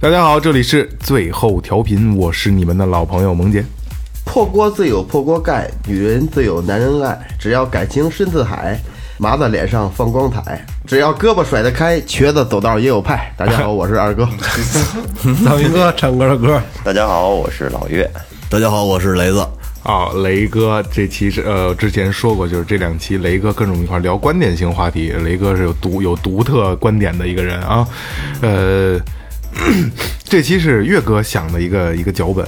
大家好，这里是最后调频，我是你们的老朋友萌姐。破锅自有破锅盖，女人自有男人爱。只要感情深似海，麻子脸上放光彩。只要胳膊甩得开，瘸子走道也有派。大家好，我是二哥。老云哥唱歌的歌，大家好，我是老岳。大家好，我是雷子。啊，雷哥这期是呃，之前说过，就是这两期雷哥跟我们一块聊观点性话题。雷哥是有独有独特观点的一个人啊，呃，这期是岳哥想的一个一个脚本。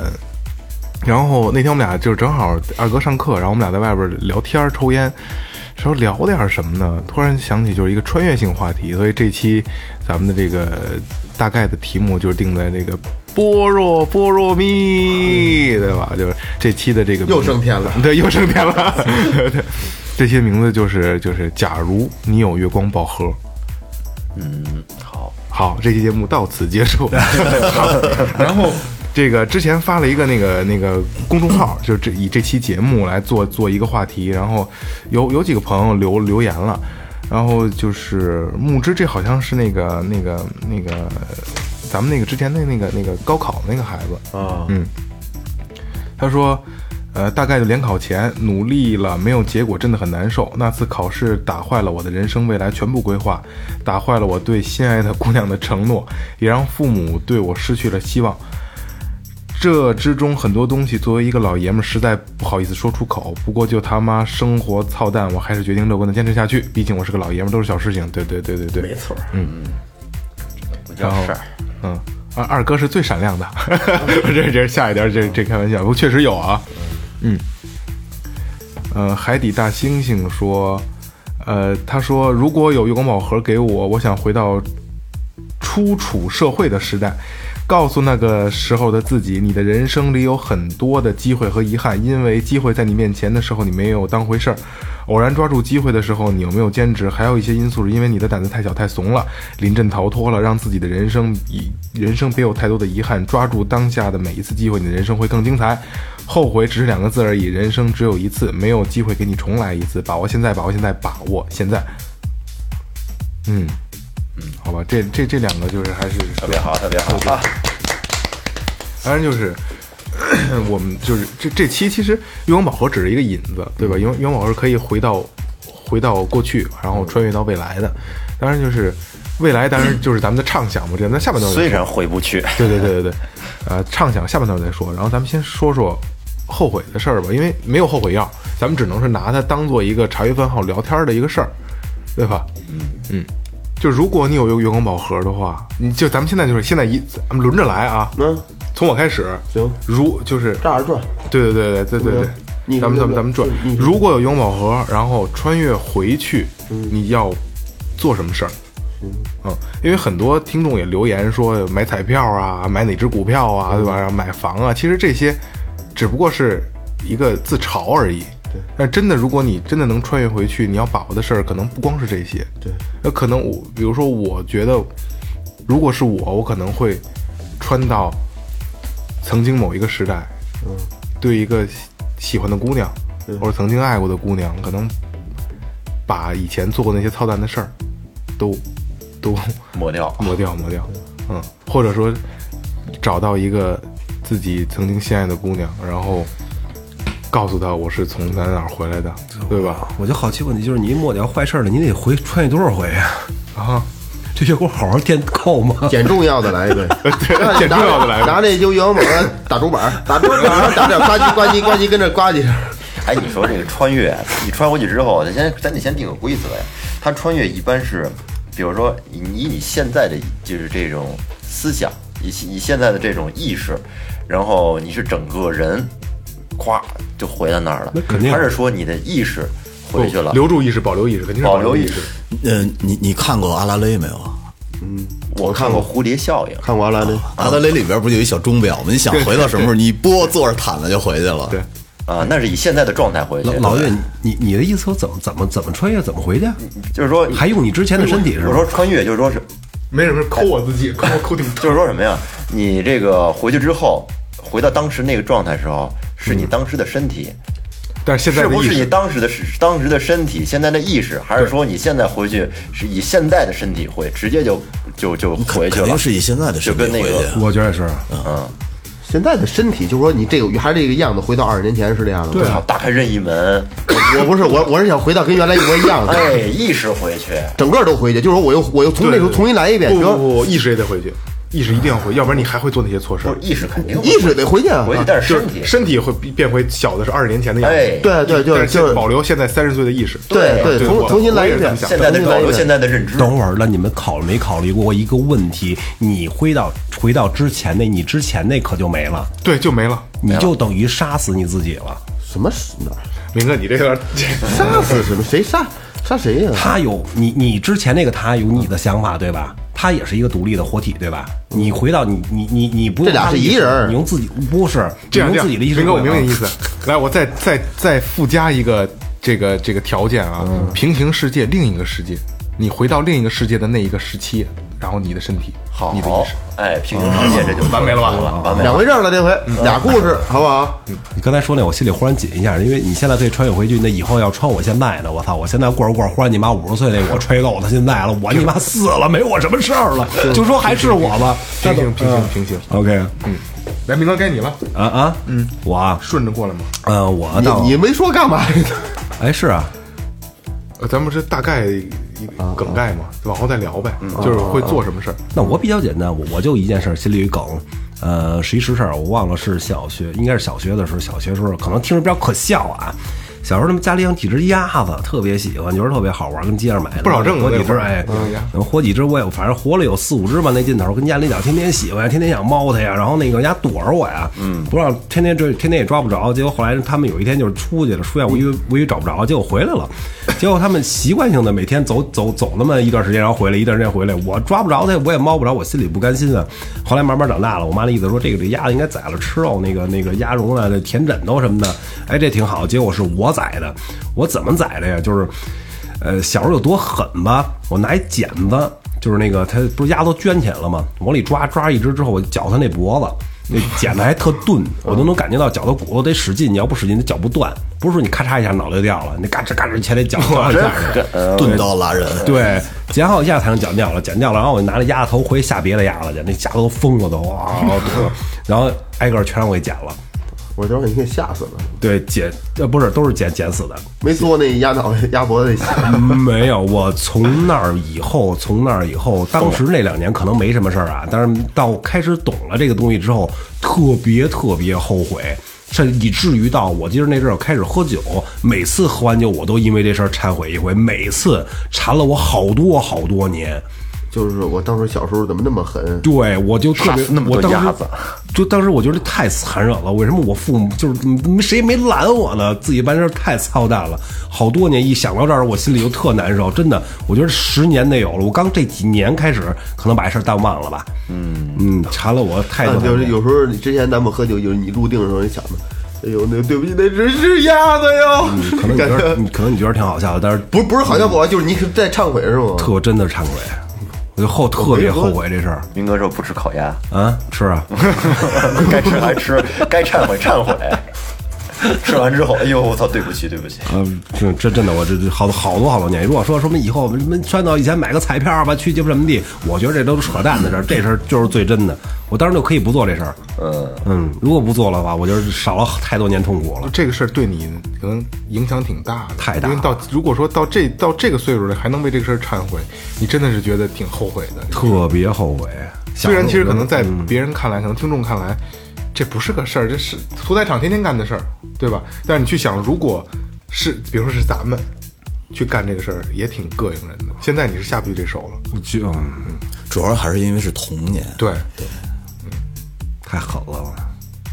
然后那天我们俩就是正好二哥上课，然后我们俩在外边聊天抽烟，说聊点什么呢？突然想起就是一个穿越性话题，所以这期咱们的这个大概的题目就是定在这个般若波若蜜，对吧？就是这期的这个又升天了，对，又升天了。这些名字就是就是，假如你有月光宝盒，嗯，好，好，这期节目到此结束。好。然后这个之前发了一个那个那个公众号，就是这以这期节目来做做一个话题，然后有有几个朋友留留言了，然后就是木之，这好像是那个那个那个咱们那个之前的那个那个高考那个孩子。啊，嗯，他说，呃，大概就联考前努力了，没有结果，真的很难受。那次考试打坏了我的人生未来全部规划，打坏了我对心爱的姑娘的承诺，也让父母对我失去了希望。这之中很多东西，作为一个老爷们儿，实在不好意思说出口。不过就他妈生活操蛋，我还是决定乐观的坚持下去。毕竟我是个老爷们儿，都是小事情。对对对对对，没错。不叫事儿。嗯，二二哥是最闪亮的，这这下一点，这这开玩笑，不过确实有啊。嗯，嗯呃，海底大猩猩说，呃，他说如果有月光宝盒给我，我想回到初处社会的时代。告诉那个时候的自己，你的人生里有很多的机会和遗憾，因为机会在你面前的时候，你没有当回事儿；偶然抓住机会的时候，你有没有坚持？还有一些因素是因为你的胆子太小太怂了，临阵逃脱了，让自己的人生以人生别有太多的遗憾。抓住当下的每一次机会，你的人生会更精彩。后悔只是两个字而已，人生只有一次，没有机会给你重来一次。把握现在，把握现在，把握现在。嗯。嗯，好吧，这这这两个就是还是特别好，特别好啊！当然就是 我们就是这这期其实月光宝盒只是一个引子，对吧？因为月光宝盒可以回到回到过去，然后穿越到未来的。当然就是未来，当然就是咱们的畅想嘛。这咱下半段虽然回不去，对对对对对，呃，畅想下半段再说。然后咱们先说说后悔的事儿吧，因为没有后悔药，咱们只能是拿它当做一个茶余饭后聊天的一个事儿，对吧？嗯嗯。就如果你有一个月光宝盒的话，你就咱们现在就是现在一咱们轮着来啊，嗯，从我开始，行，如就是这样转，对对对对对对对，你咱们咱们咱们转，如果有月光宝盒，然后穿越回去，你要做什么事儿？嗯，因为很多听众也留言说买彩票啊，买哪只股票啊，对吧？买房啊，其实这些只不过是一个自嘲而已。对，但真的，如果你真的能穿越回去，你要把握的事儿可能不光是这些。对，那可能我，比如说，我觉得，如果是我，我可能会穿到曾经某一个时代，嗯，对一个喜喜欢的姑娘，或者曾经爱过的姑娘，可能把以前做过那些操蛋的事儿都都 抹掉，抹掉抹掉，嗯，或者说找到一个自己曾经心爱的姑娘，然后告诉他我是从咱哪儿回来的，对吧？我就好奇问题就是，你一抹掉坏事儿了，你得回穿越多少回啊？啊，这月光好好垫够吗？捡重要的来一个，对，捡重要的来吧。拿那就月光宝打竹板，打竹板，打点呱唧呱唧呱唧，跟这呱唧。哎，你说这个穿越，你穿回去之后，咱先咱得先定个规则呀。他穿越一般是，比如说以以你现在的就是这种思想，以以现在的这种意识，然后你是整个人，咵就回到那儿了。那肯定还是说你的意识回去了？留住意识，保留意识，肯定是保留意识。呃，你你看过阿拉蕾没有嗯？我看过蝴蝶效应，看过阿拉蕾，阿拉蕾里边不就有一小钟表吗？你想回到什么时候，你一拨，坐着毯子就回去了。对，啊，那是以现在的状态回去。老老岳，你你的意思怎么怎么怎么穿越，怎么回去？就是说，还用你之前的身体是吧？我说穿越，就是说是，没什么抠我自己，抠抠挺就是说什么呀？你这个回去之后，回到当时那个状态时候，是你当时的身体，但是现在是不是你当时的是当时的身体，现在的意识，还是说你现在回去是以现在的身体回，直接就就就回去了？肯定是以现在的就身体回跟那个去。我觉得也是，现在的身体就是说你这个还是这个样子，回到二十年前是这样的。对啊打开任意门，我不是我我是想回到跟原来一模一样的，哎，意识回去。整个都回去，就是说我又我又从那时候重新来一遍，不不不，意识也得回去，意识一定要回，要不然你还会做那些错事儿。意识肯定意识得回去啊。回去，但是身体是身体会变回小的是二十年前的样子，哎，对对，就就是保留现在三十岁的意识。对对，重对我重新来现在的保留重新来一遍现在的认知。等会儿，那你们考没考虑过一个问题？你回到回到之前那，你之前那可就没了，对，就没了。你就等于杀死你自己了。什么死哪儿明哥，你这有点杀死什么？谁杀杀谁呀？他有你，你之前那个他有你的想法，对吧？他也是一个独立的活体，对吧？你回到你你你你不用这俩他是一人你用自己不是这样自己的意识明哥，我明白你意思。来，我再再再附加一个这个这个条件啊，平行世界另一个世界，你回到另一个世界的那一个时期，然后你的身体，好你的意识，，哎，平行世界这就完美了吧完美了。两回事儿了，这回俩故事，好不好？你刚才说那，我心里忽然紧一下，因为你现在可以穿越回去，那以后要穿我现在的，我操！我现在过着过着，忽然你妈五十岁那我吹够他现在了，我你妈死了，没我什么事儿了，就说还是我吧。平行平行平行。OK，嗯来，明哥该你了，啊啊，嗯，我啊，顺着过来吗？呃，我倒你你没说干嘛？哎是啊，呃，咱们是大概一梗概嘛，往后再聊呗，就是会做什么事儿。那我比较简单，我我就一件事儿，心里有一梗，呃，是一实事儿，我忘了是小学，应该是小学的时候，小学时候可能听着比较可笑啊。小时候他们家里养几只鸭子，特别喜欢，觉得特别好玩，跟街上买的不少挣呢活几只，哎能活几只我也反正活了有四五只吧，那劲头，跟家里讲天天喜欢，天天想猫它呀，然后那个鸭躲着我呀，嗯，不让天天追，天天也抓不着，结果后来他们有一天就是出去了，出现我以为我以为找不着，结果回来了，结果他们习惯性的每天走走走那么一段时间，然后回来一段时间回来，我抓不着它，我也猫不着，我心里不甘心啊。后来慢慢长大了，我妈的意思说这个这鸭子应该宰了吃肉，那个那个鸭绒啊，那舔枕头什么的，哎，这挺好。结果是我宰的，我怎么宰的呀？就是，呃，小时候有多狠吧？我拿一剪子，就是那个它不是鸭都圈起来了吗？往里 抓抓一只之后，我绞它那脖子。那剪子还特钝，我都能感觉到绞的骨头得使劲，你要不使劲，它绞不断。不是说你咔嚓一下脑袋就掉了，你嘎吱嘎吱前得绞下。钝刀拉人，对，剪好一下才能剪掉了，剪掉了，然后我就拿着鸭子头回去下别的鸭子去，那鸭子都疯了都，哇，然后挨个全让我给剪了。我等会儿你给吓死了，对，剪呃不是都是剪剪死的，没做那鸭脑袋鸭脖子那血。没有。我从那儿以后，从那儿以后，当时那两年可能没什么事儿啊，但是到开始懂了这个东西之后，特别特别后悔。甚至以至于到我记得那阵儿开始喝酒，每次喝完酒我都因为这事儿忏悔一回，每次缠了我好多好多年。就是我当时小时候怎么那么狠？对，我就特别那么多我鸭子就当时我觉得太残忍了。为什么我父母就是嗯谁也没拦我呢？自己办事太操蛋了。好多年一想到这儿，我心里就特难受。真的，我觉得十年得有了。我刚这几年开始，可能把这事儿淡忘了吧。嗯嗯，馋了我太多啊，就是有时候之前咱们喝酒，就是你入定的时候，你想的，哎呦，那对不起，那只是鸭子哟。可能你觉得可能你觉得挺好笑的，但是不是不是好笑不好，就是你在忏悔是吗？特真的忏悔，我就后特别后悔这事儿明哥说不吃烤鸭，啊，吃啊。该吃还吃，该忏悔忏悔。吃完之后，哎呦，我操，对不起，对不起。嗯，这这真的，我这这好多好多好多年。如果说什么以后什么穿到以前买个彩票吧，去鸡巴什么地，我觉得这都是扯淡的事儿，这事儿就是最真的。我当时就可以不做这事儿。嗯，嗯，如果不做的话，我觉得少了太多年痛苦了。这个事儿对你可能影响挺大的，太大了因为到如果说到这到这个岁数了，还能为这个事儿忏悔，你真的是觉得挺后悔的。特别后悔。虽然其实可能在嗯别人看来，可能听众看来，这不是个事儿，这是屠宰场天天干的事儿，对吧？但是你去想，如果是比如说是咱们去干这个事儿，也挺膈应人的。现在你是下不去这手了，就嗯主要还是因为是童年。对对，嗯，太狠了，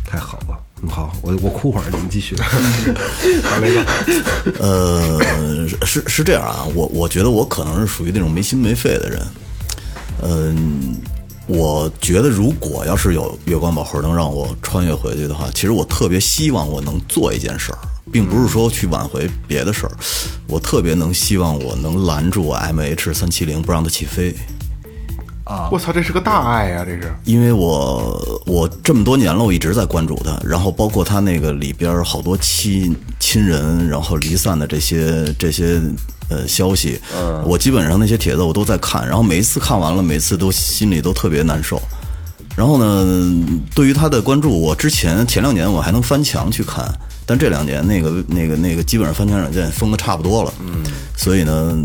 太狠了。嗯，好，我我哭会儿，你们继续。好嘞哥，呃，是是这样啊，我我觉得我可能是属于那种没心没肺的人。嗯，我觉得如果要是有月光宝盒能让我穿越回去的话，其实我特别希望我能做一件事儿，并不是说去挽回别的事儿，我特别能希望我能拦住 M H 三七零，不让它起飞。啊我操，这是个大爱呀、这是。因为我我这么多年了，我一直在关注他，然后包括他那个里边儿好多亲亲人，然后离散的这些这些呃消息，嗯。我基本上那些帖子我都在看，然后每一次看完了，每次都心里都特别难受。然后呢，对于他的关注，我之前前两年我还能翻墙去看，但这两年那个那个那个基本上翻墙软件封的差不多了，嗯，所以呢，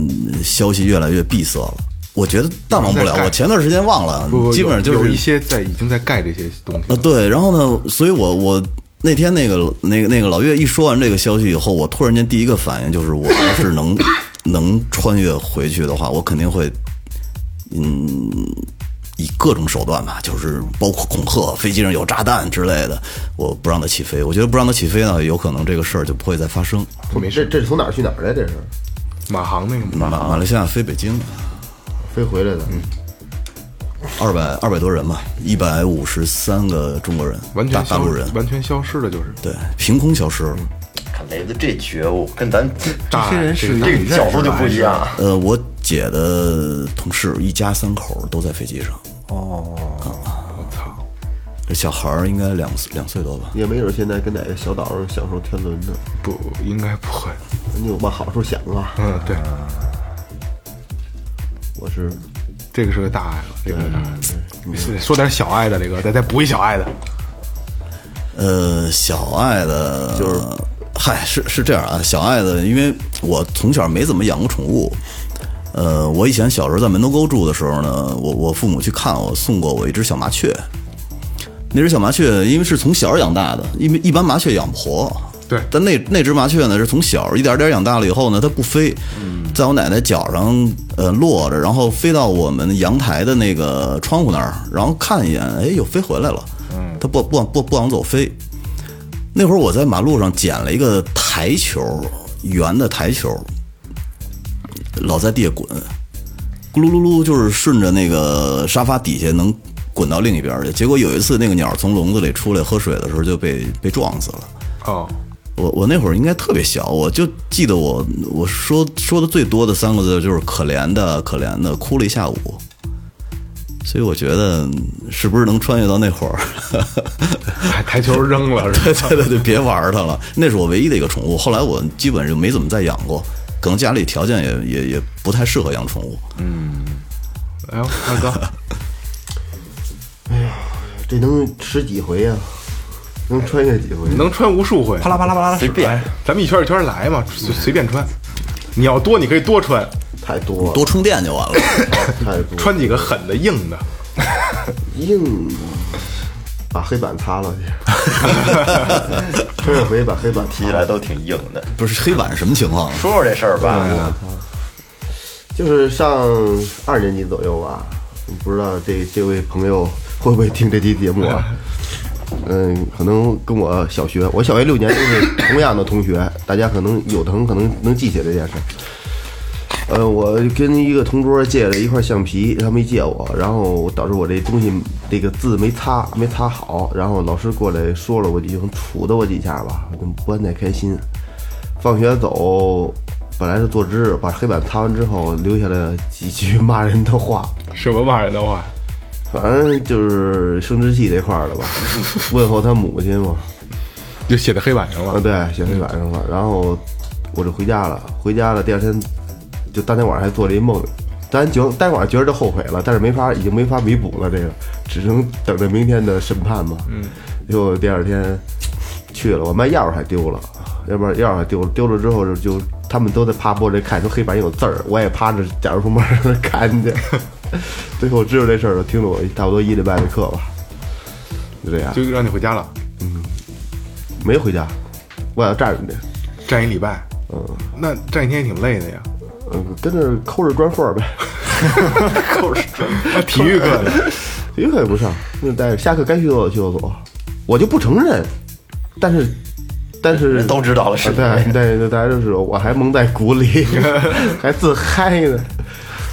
消息越来越闭塞了。我觉得淡忘不了，我前段时间忘了不不，，基本上就是有一些在已经在盖这些东西啊，对，然后呢，所以我我那天那个那个那个老岳一说完这个消息以后，我突然间第一个反应就是，我要是能能穿越回去的话，我肯定会，嗯，以各种手段吧，就是包括恐吓，飞机上有炸弹之类的，我不让它起飞。我觉得不让它起飞呢，有可能这个事儿就不会再发生。没事。这这是从哪儿去哪儿来？这是马航那个马马来西亚飞北京，飞回来的。二百二百多人吧，一百五十三个中国人，完全大大陆人，完全消失了，就是。对，凭空消失了。看雷子这觉悟跟咱这些人是这个角度就不一样。呃，我姐的同事一家三口都在飞机上。哦我操！这小孩儿应该两两岁多吧？也没准现在跟哪个小岛上享受天伦呢。不，应该不会。你有往好处想啊。嗯，对，我是这个是个大爱了，这个是大爱。是说点小爱的，这个再再补一小爱的。呃，小爱的，就是，嗨，是是这样啊，小爱的，因为我从小没怎么养过宠物。呃，我以前小时候在门头沟住的时候呢，我我父母去看我，送过我一只小麻雀。那只小麻雀，因为是从小养大的，因为一般麻雀养不活。对但那那只麻雀呢，是从小一点点养大了以后呢，它不飞，在我奶奶脚上呃落着，然后飞到我们阳台的那个窗户那儿，然后看一眼，哎，又飞回来了。嗯，它不不往不不往走飞。那会儿我在马路上捡了一个台球，圆的台球，老在地下滚，咕噜噜噜，就是顺着那个沙发底下能滚到另一边去。结果有一次，那个鸟从笼子里出来喝水的时候就被被撞死了。哦，我我那会儿应该特别小，我就记得我我说说的最多的三个字就是可怜的可怜的，哭了一下午。所以我觉得是不是能穿越到那会儿？台台球扔了是对吧？对对对，别玩它了。那是我唯一的一个宠物，后来我基本就没怎么再养过，可能家里条件也也也不太适合养宠物。嗯哎呦，二哥，这能吃几回呀、能穿越几回？能穿无数回，啪啦啪啦啪啦，随便哎，咱们一圈一圈来嘛，随随便穿。你要多，你可以多穿，太多了，多充电就完了。太多。穿几个狠的、硬的。硬，把黑板擦了去。穿越回把黑板提起来都挺硬的。不是黑板什么情况？啊说说这事儿吧，就是上二年级左右吧，不知道这这位朋友会不会听这期节目啊？嗯，可能跟我小学，我小学六年都是同样的同学，大家可能有的人可能能记起来这件事儿。呃，我跟一个同桌借了一块橡皮，他没借我，然后导致我这东西这个字没擦，没擦好，然后老师过来说了我几句，杵的我几下吧，我就不太开心。放学走，本来是坐直，把黑板擦完之后，留下了几句骂人的话，什么骂人的话？反正就是生殖器这块儿的吧，问候他母亲嘛，就写在黑板上啊，了。对，写黑板上了。然后我就回家了，回家了，第二天就当天晚上还做了一梦，咱觉当天晚上觉得就后悔了，但是没法，已经没法弥补了，这个只能等着明天的审判嘛。嗯，结果第二天去了，我妈钥匙还丢了，要不然钥匙还丢了，丢了之后就就他们都在趴玻璃看，说黑板有字儿，我也趴着假如出门儿看去。最后知道这事儿了，听了我差不多一礼拜的课吧，就这样，就让你回家了，嗯没回家，我要站着去。站一礼拜。嗯，那站一天也挺累的呀。嗯，跟着抠着砖缝儿呗。那体育课呢？体育课也不上，那待着下课该去厕所去厕所，我就不承认。但是，但是都知道了是啊对对对，大家就是我还蒙在鼓里，还自嗨呢。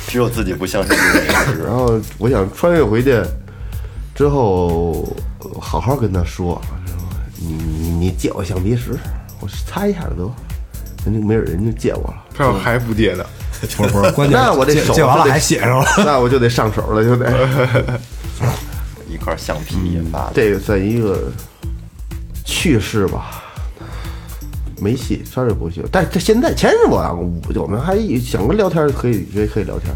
只有自己不相信然后我想穿越回去之后，好好跟他说，你你你借我橡皮石，我擦一下就得，人家没准人家借我了。他要还不借呢，不是不是，关键那我这手借借完了还写上了。那我就得上手了，就得。一块橡皮引发的。这个算一个趣事吧，没戏，算是不去。但是这现在前日我啊，我我们还想跟聊天，可以可以可以聊天。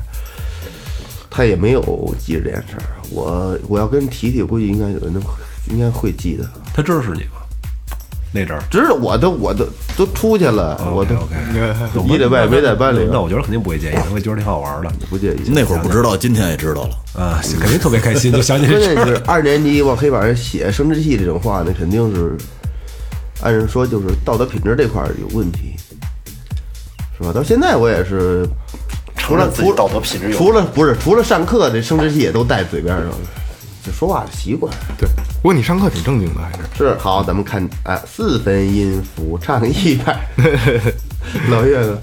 他也没有记着这件事儿，我我要跟提提，估计应该有人能应该会记得。他知道是你吗？那阵儿知道我都我都都出去了，我都 OK，一礼拜没在班里，那我觉得肯定不会介意，我觉得挺好玩的。不介意。那会儿不知道，今天也知道了。啊，肯定特别开心，就想起关这事儿。键是 二年级往黑板上写生殖器这种话，那肯定是按人说就是道德品质这块儿有问题，是吧？到现在我也是，除了除承认自己道德品质除了不是除了上课，这生殖器也都带嘴边上，就说话的习惯。对。不过你上课挺正经的，还是是好，咱们看啊，四分音符唱一百，老岳呢？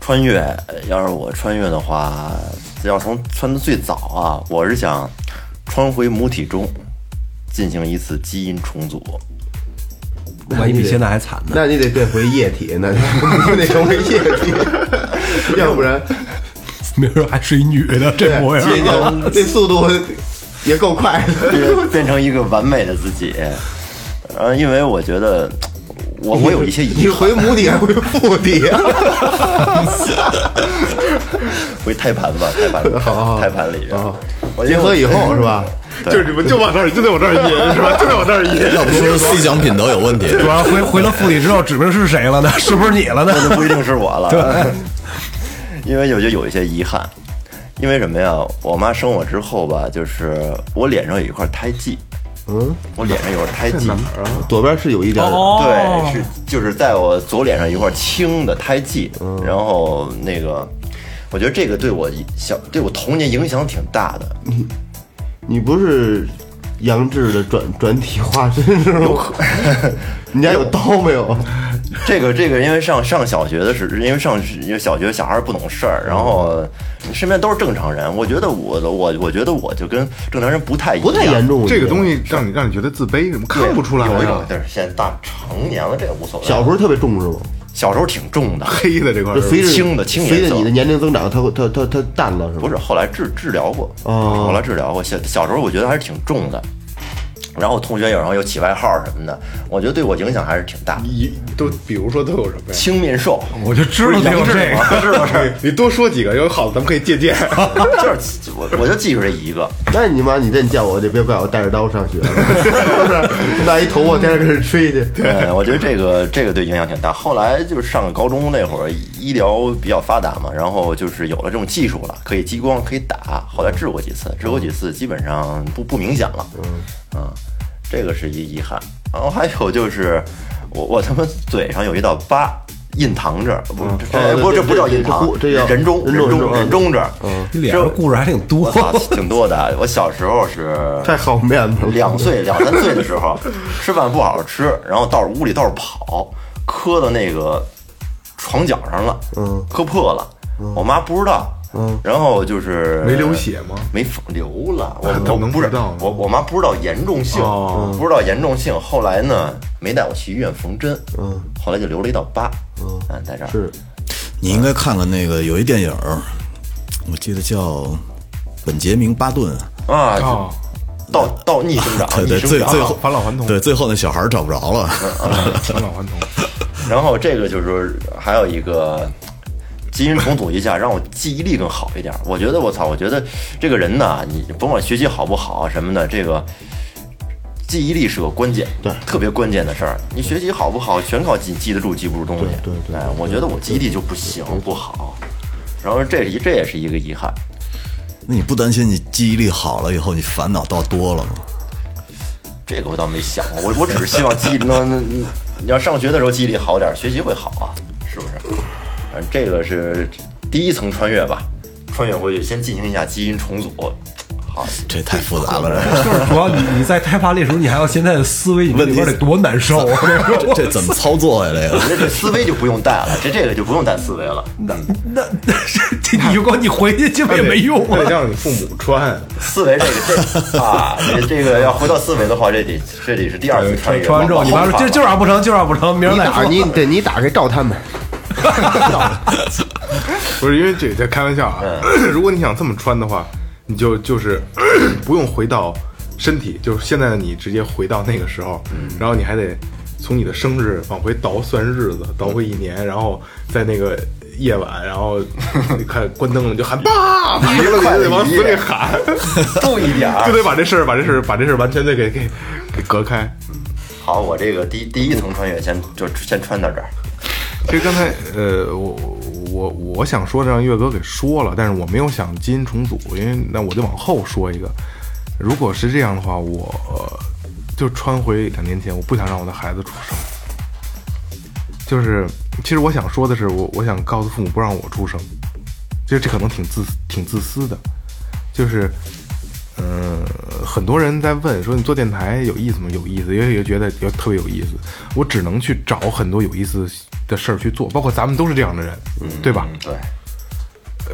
穿越，要是我穿越的话，要从穿的最早啊，我是想穿回母体中，进行一次基因重组。万一比现在还惨呢？那你得变回液体，那 你得成为液体，要不然明儿还是一女的，这模样。这就这速度也够快的。变变成一个完美的自己。呃，因为我觉得我我有一些你遗憾，回母体还回腹体啊？回胎盘吧，胎盘胎盘里边。我结合以后是吧？就是你们就往那儿就得往那儿引是吧？就得往那儿引。要不说思想品德有问题，主要回回了腹里之后，指明是谁了呢？是不是你了呢？那就不一定是我了。对，因为我就有一些遗憾，因为什么呀？我妈生我之后吧，就是我脸上有一块胎记，嗯，我脸上有块胎记，左边是有一点儿，对，是就是在我左脸上一块青的胎记，然后那个，我觉得这个对我小对我童年影响挺大的。你不是杨志的转转体化身是吗？你家有刀没有？这个这个，因为上上小学的时候，因为上因为小学小孩儿不懂事儿，然后身边都是正常人，我觉得我我我觉得我就跟正常人不太一样，不太严重，这个东西让你让你觉得自卑，怎么看不出来有一种啊？但是现在大成年了，这个无所谓。小时候特别重是吗？小时候挺重的，黑的这块儿就随着轻的轻颜色随着你的年龄增长，它会它它它淡了是吗？不是，后来治治疗过，哦后来治疗过。小小时候我觉得还是挺重的，然后同学有时候有起外号什么的，我觉得对我影响还是挺大。一都比如说都有什么呀？青面兽，我就知道得有这个。知道是，你多说几个，有好的咱们可以借鉴。就是我我就记住这一个。那你妈，你这你叫我，就别怪我带着刀上学了，是不是？拿一头发天天跟这吹去。对，我觉得这个这个对影响挺大。后来就是上高中那会儿，医疗比较发达嘛，然后就是有了这种技术了，可以激光，可以打。后来治过几次，治过几次，基本上不不明显了。嗯，这个是一遗憾。然后还有就是，我我他妈嘴上有一道疤。印堂这儿不是，这不这不叫印堂，这叫人中人中人中这儿，你脸上故事还挺多挺多的。我小时候是太好面子了。两岁两三岁的时候，吃饭不好好吃，然后到屋里到处跑，磕到那个床角上了，嗯，磕破了。我妈不知道，嗯，然后就是没流血吗？没缝流了，我我不知道我我妈不知道严重性，哦。不知道严重性。后来呢，没带我去医院缝针，嗯，后来就留了一道疤，嗯。嗯，在这儿。是。你应该看看那个有一电影，我记得叫《本杰明·巴顿》。啊，哦，倒倒逆生长，对对，逆生长。最最后返老还童。对，最后那小孩找不着了。返老还童。然后这个就是还有一个基因重组一下，让我记忆力更好一点。我觉得我操，我觉得这个人呐，你甭管学习好不好什么的，这个记忆力是个关键，对特别关键的事儿。你学习好不好，全靠记记得住记不住东西。对对我觉得我记忆力就不行，不好。然后这这也是一个遗憾。那你不担心你记忆力好了以后，你烦恼倒多了吗？这个我倒没想过，我我只是希望记忆能能，你要上学的时候记忆力好点儿，学习会好啊，是不是？反正这个是第一层穿越吧，穿越回去先进行一下基因重组，好好，这太复杂了，就是主要你你在胎盘的时候，你还要现在的思维，你问里边得多难受啊！这这怎么操作呀？这个这这思维就不用带了，这这个就不用带思维了。那那这你如果你回去基本也没用那得啊。让你父母穿。思维这个这啊，这这个要回到思维的话，这得这得是第二次穿越。穿完之后，你妈说就就让不成，就让不成，明儿再说。你对你打开照他们，不是因为这个在开玩笑啊，如果你想这么穿的话，你就就是 不用回到身体，就是现在的你直接回到那个时候，然后你还得从你的生日往回倒算日子，倒回一年，然后在那个夜晚，然后 你看关灯了就喊爸，没了你就得往死里喊，注意点儿就。得把这事儿把这事儿把这事儿完全的给给给隔开。好，我这个第第一层穿越先就先穿到这儿。其实刚才呃，我我我想说的让岳哥给说了，但是我没有想基因重组，因为那我就往后说一个。如果是这样的话，我、就穿回两年前，我不想让我的孩子出生。就是，其实我想说的是，我我想告诉父母不让我出生，其实这可能挺自挺自私的，就是。嗯，很多人在问说你做电台有意思吗？有意思，也也觉得也特别有意思。我只能去找很多有意思的事儿去做，包括咱们都是这样的人，对吧？对，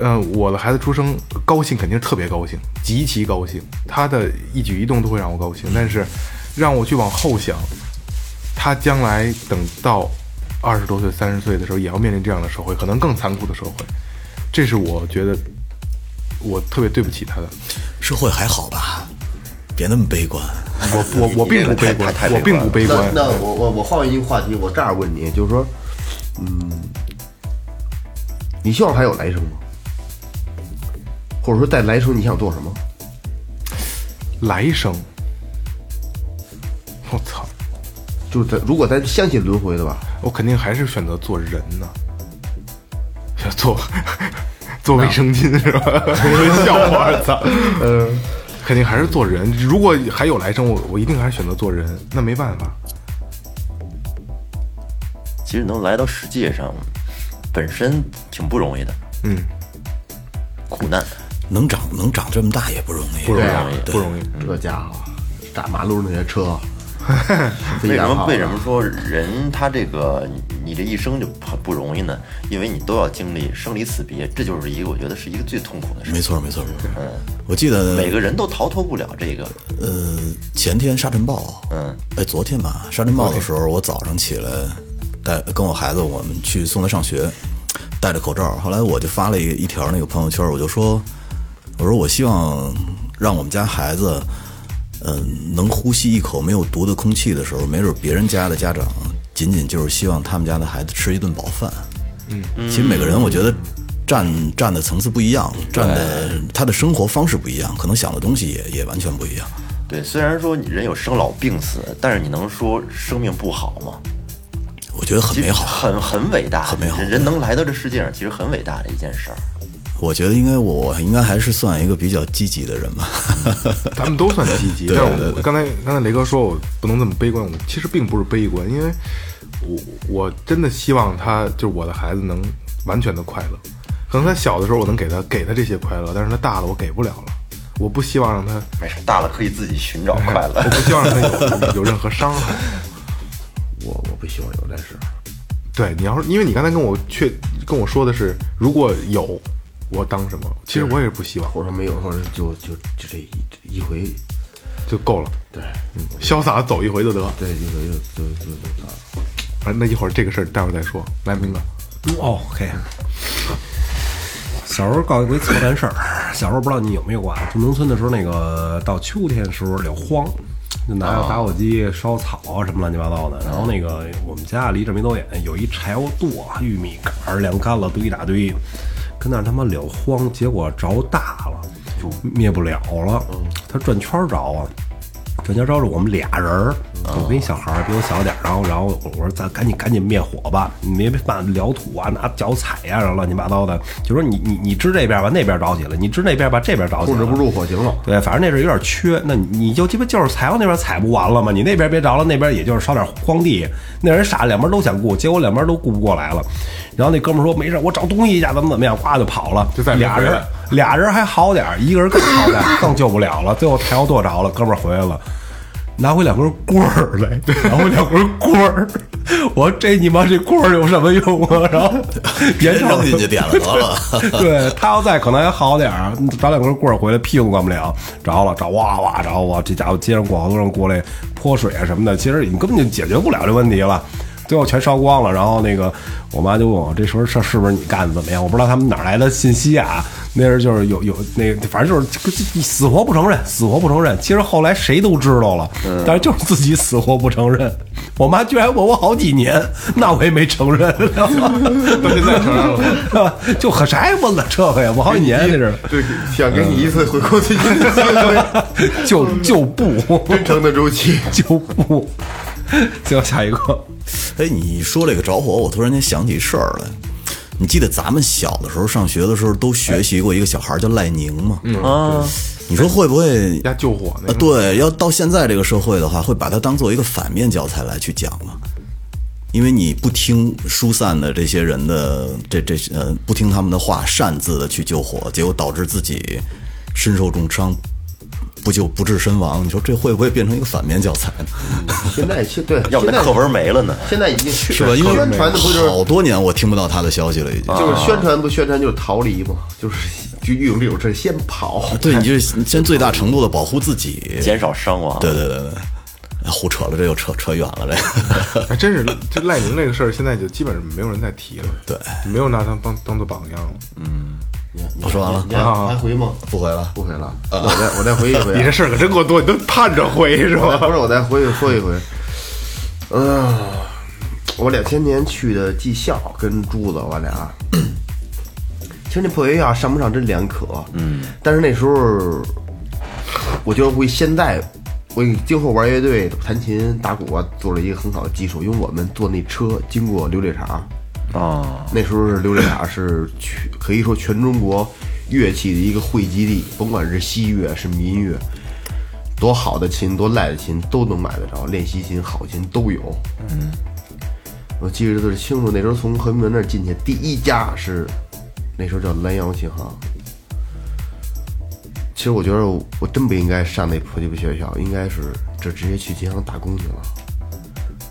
呃，我的孩子出生高兴肯定特别高兴，极其高兴，他的一举一动都会让我高兴。但是让我去往后想，他将来等到二十多岁、三十岁的时候，也要面临这样的社会，可能更残酷的社会。这是我觉得我特别对不起他的。社会还好吧？别那么悲观。我我我并不悲观我并不悲观。那我我我换一个话题，我这样问你，就是说，嗯，你希望还有来生吗？或者说在来生你想做什么？来生，我操！就是在如果咱相信轮回的吧，我肯定还是选择做人呢，要做做卫生巾是吧？笑话，我操！嗯，肯定还是做人。如果还有来生，我我一定还是选择做人。那没办法，其实能来到世界上，本身挺不容易的，嗯，苦难。能长能长这么大也不容易，不容易啊，不容易。这家伙大马路那些车，为什么为什么？说人他这个你你这一生就很不容易呢？因为你都要经历生离死别，这就是一个我觉得是一个最痛苦的事没。错没错。没错。嗯我记得每个人都逃脱不了这个。呃前天沙尘暴，嗯，哎昨天吧沙尘暴的时候，我早上起来带跟我孩子我们去送他上学，戴着口罩。后来我就发了一一条那个朋友圈，我就说我说我希望让我们家孩子。嗯，能呼吸一口没有毒的空气的时候，没准别人家的家长仅仅就是希望他们家的孩子吃一顿饱饭。嗯，其实每个人我觉得站站的层次不一样，站的他的生活方式不一样，可能想的东西也也完全不一样。对，虽然说你人有生老病死，但是你能说生命不好吗？我觉得很美好，很很伟大，很美好人人能来到这世界上，其实很伟大的一件事儿。我觉得应该我应该还是算一个比较积极的人吧。咱们都算积极，对但是我刚才刚才雷哥说我不能这么悲观，我其实并不是悲观，因为我我真的希望他就是我的孩子能完全的快乐。可能他小的时候我能给他给他这些快乐，但是他大了我给不了了。我不希望让他，没事，大了可以自己寻找快乐 我。不希望让他有有任何伤害。我我不希望有但是。对，你要是因为你刚才跟我确跟我说的是，如果有我当什么，其实我也是不希望，我说没有，或者就就就这一一回，就够了，对嗯，潇洒走一回就得。对，就就就就就得，啊，那一会儿这个事儿待会儿再说。来，明哥，哦，OK。小时候告诉过一操蛋事儿，小时候不知道你有没有啊？住农村的时候，那个到秋天的时候了荒，就拿个打火机烧草啊什么乱七八糟的。然后那个我们家离这没多远，有一柴火垛、玉米杆儿、晾干了堆一大堆，跟那儿他妈聊荒，结果着大了，就灭不了了。他转圈儿着啊，转圈儿着着我们俩人儿，我跟一小孩儿比我小点儿，然后然后我我说咱赶紧赶紧灭火吧，你别把燎土啊，拿脚踩呀、然后乱七八糟的，就说你你你支这边吧，那边着起了，你支那边吧，这边着起了，控制不住火情了。对，反正那阵儿有点缺，那你你就鸡巴就是采往那边踩不完了吗？你那边别着了，那边也就是烧点荒地。那人傻，两边都想顾，结果两边都顾不过来了。然后那哥们儿说没事，我找东西去，怎么怎么样，呱就跑了。就再没俩人，俩人还好点儿，一个人更好点儿，更救不了了。最后柴油剁着了，哥们儿回来了。拿回两根棍儿来，拿回两根棍儿。我说这你妈这棍儿有什么用啊？然后别扔进去点了得了。对他要在可能还好点儿，找两根棍儿回来屁股管不了，着了着哇哇着哇，这家伙街上过好多人过来泼水啊什么的，其实你根本就解决不了这问题了。最后全烧光了，然后那个我妈就问我这时候是是不是你干的怎么样？我不知道他们哪儿来的信息啊。那人就是有有那个，反正就是死活不承认，死活不承认。其实后来谁都知道了，但是就是自己死活不承认。我妈居然问我好几年，那我 也没承认，到现在承认了。就可谁问了这个呀？我好几年那是，对，想给你一次回顾自己的机会，就就不真诚的周期。就不。行，下一个，哎，你说这个着火，我突然间想起事儿来。你记得咱们小的时候上学的时候都学习过一个小孩叫赖宁吗？啊，你说会不会要救火那啊，个，对，要到现在这个社会的话，会把它当做一个反面教材来去讲吗？因为你不听疏散的这些人的这这呃，不听他们的话，擅自的去救火，结果导致自己身受重伤，不就不治身亡。你说这会不会变成一个反面教材呢？现在现对，现在 要不那课文没了呢。现在已经是是吧？因为宣传的不就是好多年我听不到他的消息了，已经。就是宣传不宣传就是逃离嘛，就是就运用这种事先跑。对，你就是先最大程度的保护自己。减少伤亡。对对对对，哎胡扯了，这又扯扯远了，这个。还真是这赖宁这个事儿，现在就基本上没有人再提了，对，没有拿他当当做榜样了。我说完了你，还还回吗？不回了。不回了，我再我再回一回啊。你这事儿可真够多，你都盼着回是吧？不是，我再回去说一回。嗯、我两千年去的技校，跟珠子我俩。其实那破学校上不上真两可，嗯，但是那时候，我觉得为现在，为今后玩乐队、弹琴、打鼓啊，做了一个很好的基础。因为我们坐那车经过琉璃厂，啊，那时候是琉璃塔是全可以说全中国乐器的一个汇集地，甭管是西乐是民乐，多好的琴多赖的琴都能买得着，练习琴好琴都有。嗯，我记得特别清楚，那时候从和平门那儿进去，第一家是那时候叫蓝洋琴行。其实我觉得我真不应该上那破鸡巴学校，应该是就直接去琴行打工去了，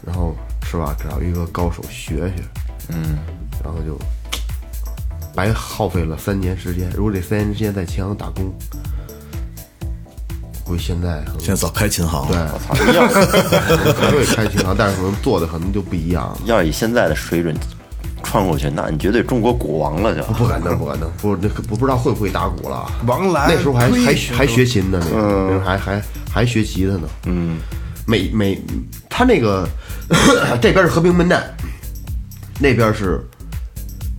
然后是吧，找一个高手学学。然后就白耗费了三年时间。如果这三年时间在琴行打工，估计现在可能现在早开琴行对了。，要 还会开琴行，但是可能做的可能就不一样了。要以现在的水准穿过去，那你绝对中国鼓王了就。不敢当，不敢当，不，那我不知道会不会打鼓了。王兰那时候还还推还学琴呢，那时候那时候还还还学吉他呢。嗯，每每他那个 这边是和平门站，那边是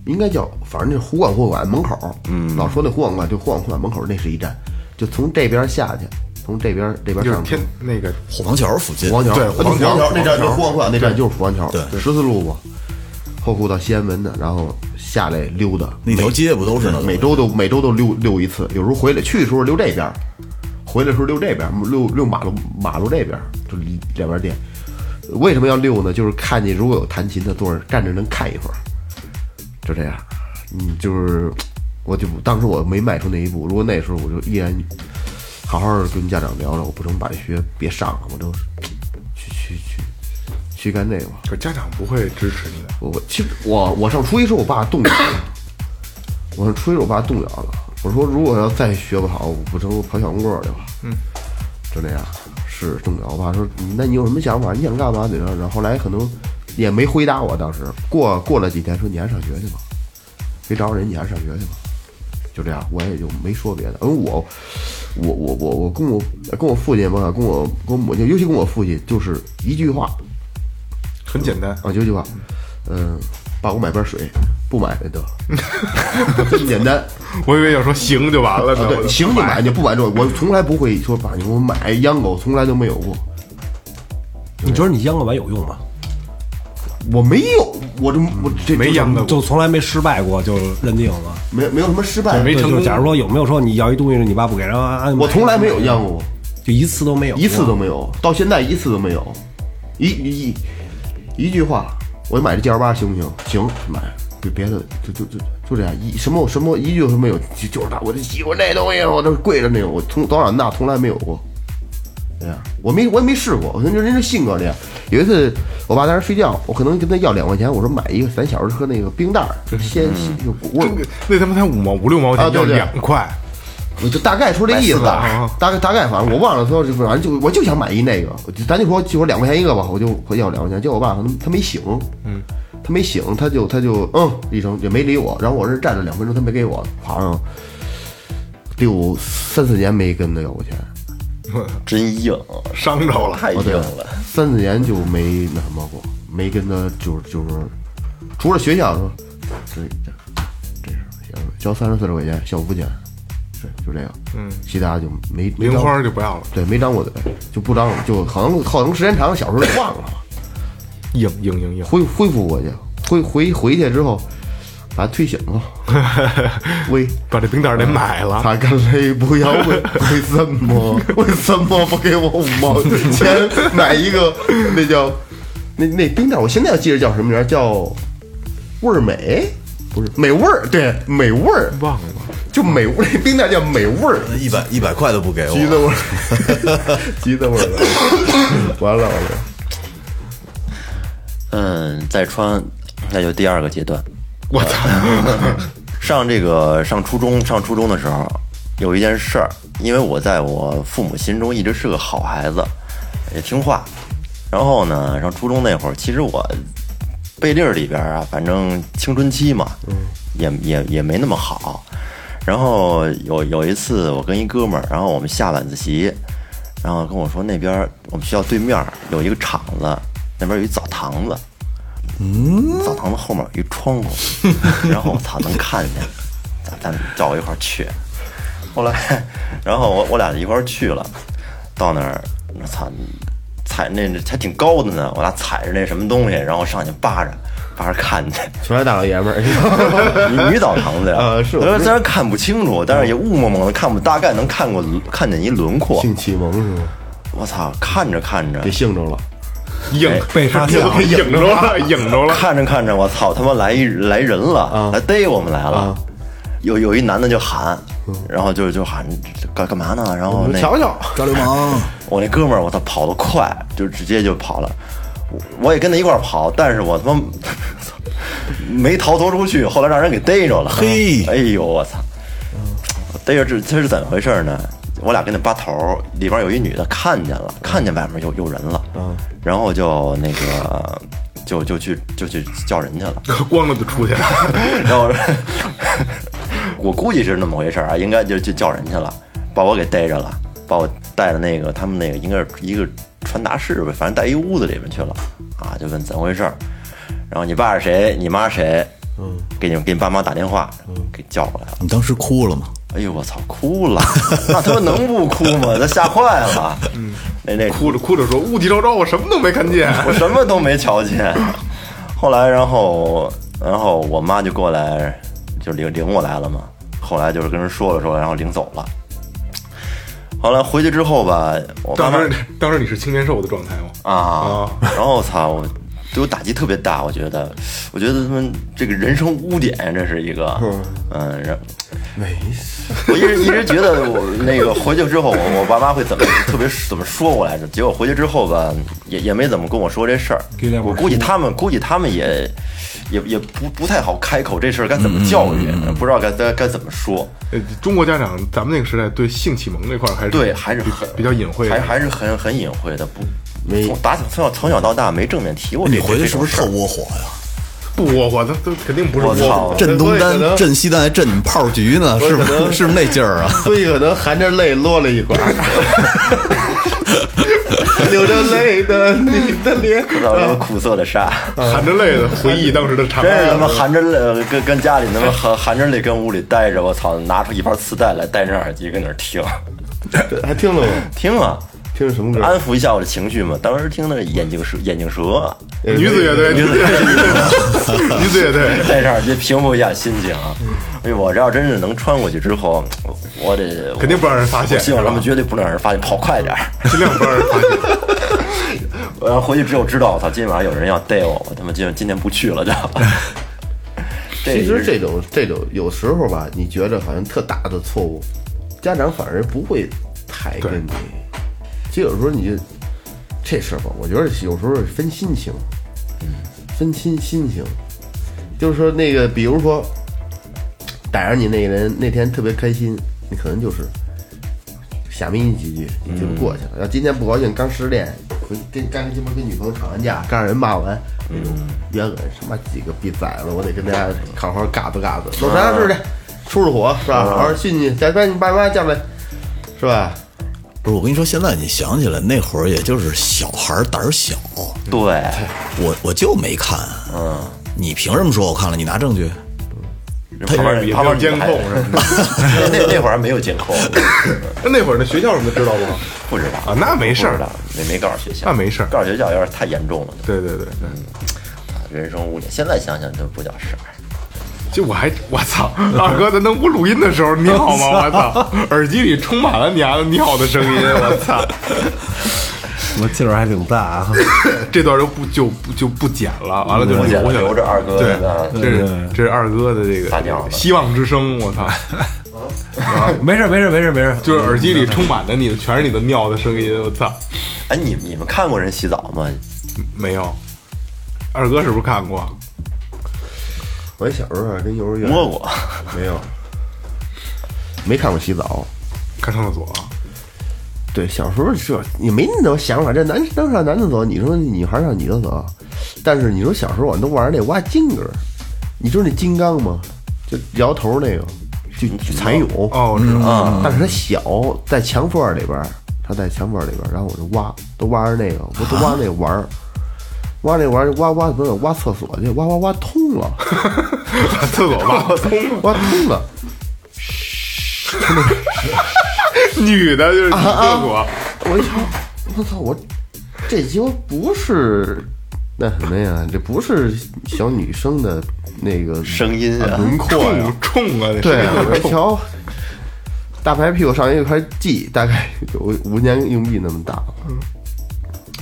应该叫，反正就是湖广会馆门口。嗯，老说那湖广会馆就湖广会馆门口那是一站，就从这边下去，从这边这边上去就是天。那个虎坊桥附近，虎王桥，啊对虎王桥那站就是虎王馆那站就是虎王桥，对十四路嘛，后库到西安门的，然后下来溜达，那条街不都是吗？每周都每周都溜溜一次，有时候回来去的时候溜这边，回来的时候溜这边，溜溜马路马路这边，就两边店。为什么要溜呢？就是看见如果有弹琴的，坐儿站着能看一会儿，就这样。嗯，就是我就当时我没迈出那一步，如果那时候我就依然好好的跟家长聊聊，我不能把这学别上了，我就去去去去干那个吧。可家长不会支持你的，我我其实我我上初一时候，我爸动摇了。我上初一时候，我爸动摇了。我说如果要再学不好，我不成我跑小公棍儿去了。嗯，就这样，是动摇。我爸说，那你有什么想法？你想干嘛？怎样？然后后来可能也没回答我。当时过过了几天，说你还上学去吧，别找人，你还上学去吧。就这样，我也就没说别的。因为我，我我我我跟我跟我父亲吧，跟我跟我母亲，尤其跟我父亲，就是一句话，很简单。啊，就一句话，嗯，爸，我买瓶水，不买得，这么 简单。我以为要说行就完了呢。啊，对，行就买，你不买就，我从来不会说爸，你给我买养狗，从来都没有过。你觉得你养狗完有用吗？我没有，我这我这没养过就从来没失败过，就认定了。没没有什么失败，对，没成功就假如说有没有说你要一东西，你爸不给，然后啊我从来没有养过，就一次都没有，一次都没有，到现在一次都没有，一一一句话，我买这 G L 八行不行？行，买。别别的，就就就就这样，一什么什么一句都没有，就就是他，我就喜欢这东西，我都跪着那种，我从早长大从来没有过。这样，我没我也没试过，我可能就人这性格这样。有一次，我爸在那睡觉，我可能跟他要两块钱，我说买一个，咱小时候喝那个冰袋儿，鲜鲜就味儿，那他妈才五毛五六毛钱，要啊对对两块，我就大概说这意思啊，大概大概反正我忘了说，就反正就我就想买一那个，咱就说就说两块钱一个吧，我就我要两块钱，结果我爸可能他没醒，嗯，他没醒，他就他就嗯一声也没理我，然后我这站了两分钟，他没给我，好像六三四年没跟他要过钱，真硬，伤着了。太硬了。三四年就没那什么过，没跟他就是就是，除了学校说这这这是交三十四十块钱校服钱，是就这样，嗯，其他就没没零花就不要了，对，没张过嘴，就不张，就好像好像时间长，小时候就忘了，硬硬硬硬。恢恢复过去，回回回去之后，把他推醒了，喂，把这冰袋儿得买了，他干脆不要问为 什么为什么不给我五毛钱买一个那叫那那冰袋？我现在要记着叫什么名儿？叫味儿美，不是美味儿，对，美味儿，忘了。就美味那冰袋叫美味儿，一百一百块都不给我橘子我，味儿，橘子味儿的，完了完了，嗯，再穿，那就第二个阶段。我操！上这个上初中上初中的时候，有一件事儿，因为我在我父母心中一直是个好孩子，也听话。然后呢，上初中那会儿，其实我背地儿里边啊，反正青春期嘛，也也也没那么好。然后有有一次，我跟一哥们儿，然后我们下晚自习，然后跟我说那边我们学校对面有一个厂子，那边有一澡堂子，嗯澡堂子后面有一窗户，然后我操能看见，咱咱叫我一块儿去。后来，然后我我俩就一块儿去了，到那儿，我操，踩那还挺高的呢，我俩踩着那什么东西，然后上去扒着扒着看去。全是大老爷们儿，女 女澡堂子呀，啊是虽然虽然看不清楚，但是也雾蒙蒙的看不，大概能看过看见一轮廓。性启蒙是吗？我操，看着看着。给，性着了，硬被发现了 给影着了，影着了。看着看着，我操，他妈来一来人了，来逮我们来了。有有一男的就喊，然后就就喊干干嘛呢？然后那瞧瞧，抓流氓，我那哥们儿，我操，跑得快，就直接就跑了。我我也跟他一块儿跑，但是我他妈没逃脱出去，后来让人给逮着了。嘿哎呦我操！逮着这这是怎么回事呢？我俩跟那扒头儿，里边有一女的看见了，看见外面有有人了，然后就那个就就去就去叫人去了。光了就出去了。然后 我估计是那么回事儿啊，应该就就叫人去了，把我给逮着了，把我带到那个他们那个应该是一个传达室吧，反正带一屋子里面去了，啊，就问怎么回事儿，然后你爸是谁，你妈是谁，嗯，给你给你爸妈打电话，给叫过来了。你当时哭了吗？哎呦我操，哭了，那他妈能不哭吗？他吓坏了，嗯，那那哭着哭着说：“雾气昭昭，我什么都没看见。我什么都没瞧见。后来，然后，然后我妈就过来，就领领我来了嘛。后来就是跟人说了说，然后领走了。后来回去之后吧，我”妈妈当时当时你是青年兽的状态吗？啊，然后操，我对我打击特别大。我觉得，我觉得他们这个人生污点，这是一个，嗯，然没事，我一直一直觉得我那个回去之后，我我爸妈会怎么特别怎么说我来着？结果回去之后吧，也也没怎么跟我说这事儿我估计他们估计他们也也也不不太好开口，这事儿该怎么教育，不知道该该该怎么说。呃，中国家长，咱们那个时代对性启蒙这块儿还是对，还是很比较隐晦，还还是很很隐晦的，不没从打从小从小到大没正面提过这你回去是不是特窝火呀？不窝火，他他肯定不是窝火。镇东单所以可能、镇西单、还镇炮局呢，是不是？是不是那劲儿啊？所以可能含着泪落了一块儿，流着泪的你的脸，知道什么苦涩的沙，含着泪的回忆当时的场真是他妈。含着泪跟跟家里他妈含含着泪跟屋里待着，我操，拿出一盘磁带来戴着耳机跟那儿听，还听了吗？听啊听什么歌？安抚一下我的情绪嘛。当时听那个眼镜蛇，眼镜蛇女子乐队，女子乐队，女子乐队，在这儿就平复一下心情啊。哎呦，我这要真是能穿过去之后，我得肯定不让人发现我希望他们绝对不能让人发现，跑快点儿。尽量不让人发现。我要回去之后知道，我操，今天晚上有人要逮我，我他妈今今天不去了就。这 其实这种这种有时候吧，你觉得好像特大的错误，家长反而不会太跟你。其实有时候你就这事儿吧，我觉得有时候分心情，分心心情，就是说那个，比如说逮着你那个人那天特别开心，你可能就是瞎眯几句你就过去了。要今天不高兴，刚失恋，回跟刚鸡巴跟女朋友吵完架，刚让人骂完，那种冤恶他妈几个逼崽子，我得跟大家好好嘎子嘎子，弄啥事去，出出火是吧？好好训训，再把你爸妈叫来，是吧？不是我跟你说，现在你想起来那会儿，也就是小孩儿胆儿小，对，我我就没看。嗯，你凭什么说我看了？你拿证据？旁边旁边监控什么的。那那会儿还没有监控，那那会儿那学校什么的知道不？不知道啊那没事儿不知道没没告诉学校，那没事儿告诉学校有点太严重了，对对对嗯，人生污点。现在想想都不叫事儿。就我还我操，二哥，咱能不录音的时候你好吗？我操，耳机里充满了娘尿的声音，我操，我劲儿还挺大啊。这段就不就不就不剪了，完了就留着二哥对，这是这是二哥的这个希望之声，我操，没事没事没事没事，就是耳机里充满了你的全是你的尿的声音，我操，哎，你你们看过人洗澡吗？没有，二哥是不是看过？我小时候啊，跟幼儿园摸过，没有，没看过洗澡。看上厕所，对，小时候这也没那种想法，这男生上男的走，你说女孩上女的走。但是你说小时候我们都玩那挖金根儿，你知道那金刚吗？就摇头那个，就就蚕蛹。哦，我知道，啊，但是它小，在墙缝里边儿，它在墙缝里边，然后我就挖，都挖着那个，我都挖那个玩儿，挖那玩意儿，挖挖不是挖厕所去，挖挖挖通了，把厕所挖通了，挖通了，女的就是女厕所，我一瞧，我操，我这鸡巴不是那什么呀？这不是小女生的那个声音啊轮廓呀冲。冲啊，那对啊，我一瞧，大白屁股上一块记，大概有五年硬币那么大。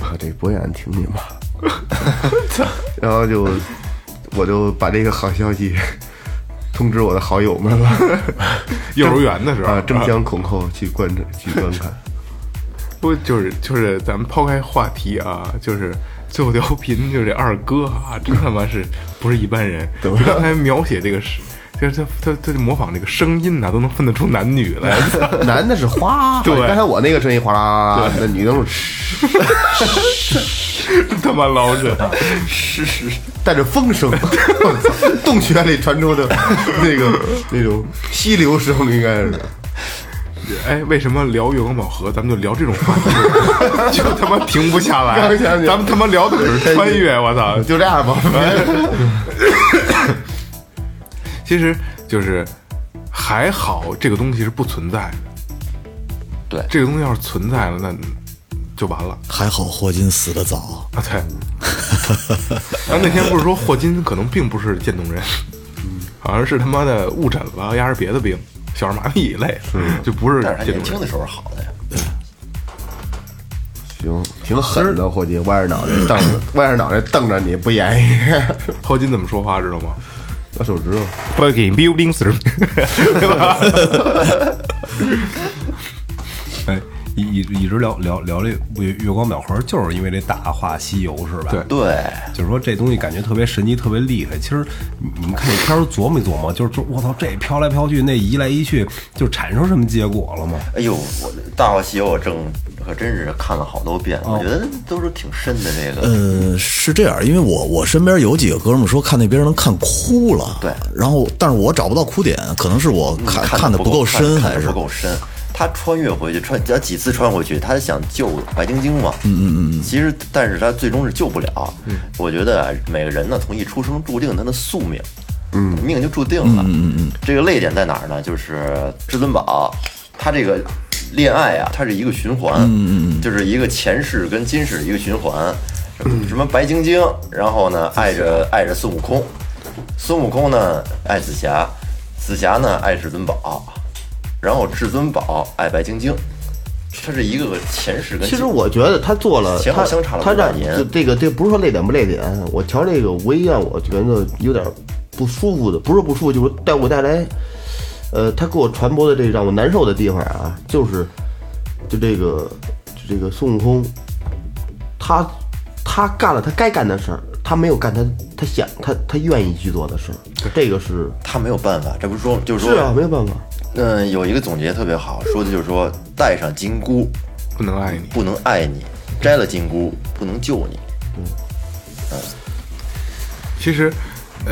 我这博远听见吗？然后就我就把这个好消息通知我的好友们了。幼儿园的时候啊，争相恐后去观察去观看。不就是就是咱们抛开话题啊，就是最后调频，就是这二哥啊，真他妈是不是一般人？就刚才描写这个是，就是他他他模仿这个声音呐、都能分得出男女来。男的是哗，对刚才我那个声音哗啦啦啦，那女的是 他妈老准，是 是带着风声，洞穴里传出的那个那种溪流声，应该是。哎，为什么聊月光宝盒，咱们就聊这种话题，就他妈停不下来？咱们他妈聊的可是穿越，我操！就这样吧，其实就是还好，这个东西是不存在的。对这个东西要是存在了，那就完了还好霍金死的早，啊！对。然后那天不是说霍金可能并不是渐冻人，好像是他妈的误诊了，压着别的病，小儿麻痹一类，就不是但是他渐冻。年轻的时候好的呀。行，挺狠的，霍金，歪着脑袋瞪着，歪着脑袋瞪着你不言语，霍金怎么说话知道吗我手指头。？Fucking buildings，对吧？哎，一一一直聊聊聊这月月光宝盒，就是因为这《大话西游》是吧？对对，就是说这东西感觉特别神奇，特别厉害。其实你你们看这片儿琢磨琢磨，就是说我操，这飘来飘去，那移来移去，就产生什么结果了吗？哎呦，我《大话西游》我正可真是看了好多遍，我觉得都是挺深的这个。呃，是这样，因为我我身边有几个哥们说看那边能看哭了，对然后但是我找不到哭点，可能是我看看的不够深，还是不够深。他穿越回去，穿要几次穿回去，他想救白晶晶嘛。嗯嗯嗯。其实，但是他最终是救不了。嗯。我觉得啊每个人呢，从一出生注定他的宿命，嗯，命就注定了。嗯嗯嗯。这个泪点在哪儿呢？就是至尊宝，他这个恋爱啊，它是一个循环，嗯嗯就是一个前世跟今世的一个循环。什么白晶晶，然后呢爱着爱着孙悟空，孙悟空呢爱紫霞，紫霞呢爱至尊宝，然后至尊宝爱白晶晶，它是一个前世跟其实我觉得他做了，他前后相差了他五百年？让这这个这不是说泪点不泪点，我瞧这个唯一让我觉得有点不舒服的，不是不舒服，就是带我带来，呃，他给我传播的这让我难受的地方啊，就是就这个就这个孙悟空，他他干了他该干的事儿，他没有干他他想他他愿意去做的事儿，这个是他没有办法，这不是说就是说是啊，没有办法。嗯，有一个总结特别好，说的就是说戴上金箍不能爱你。不能爱你，摘了金箍不能救你。嗯其实，呃，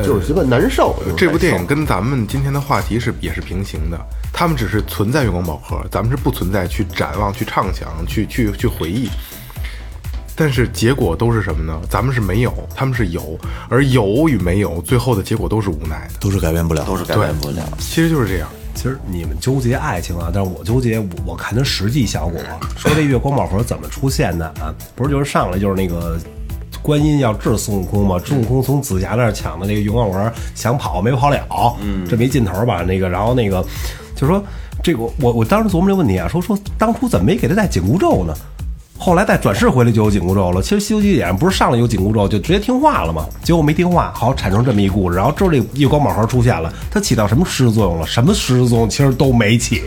就是鸡巴难受。这部电影跟咱们今天的话题是也是平行的，他们只是存在月光宝盒，咱们是不存在去展望、去畅想、去去去回忆。但是结果都是什么呢？咱们是没有，他们是有，而有与没有，最后的结果都是无奈的，都是改变不了，都是改变不了。其实就是这样。其实你们纠结爱情啊，但是我纠结我我看它实际效果。说这月光宝盒怎么出现的啊？不是就是上来就是那个观音要治孙悟空嘛？孙悟空从紫霞那儿抢的那个云光丸，想跑没跑了，嗯，这没劲头吧？那个，然后那个就说这个我我当时琢磨这问题啊，说说当初怎么没给他带紧箍咒呢？后来再转世回来就有紧箍咒了。其实《西游记》演不是上来有紧箍咒就直接听话了吗？结果没听话，好产生这么一故事。然后之后这个月光宝盒出现了，它起到什么实质作用了？什么实质作用其实都没起。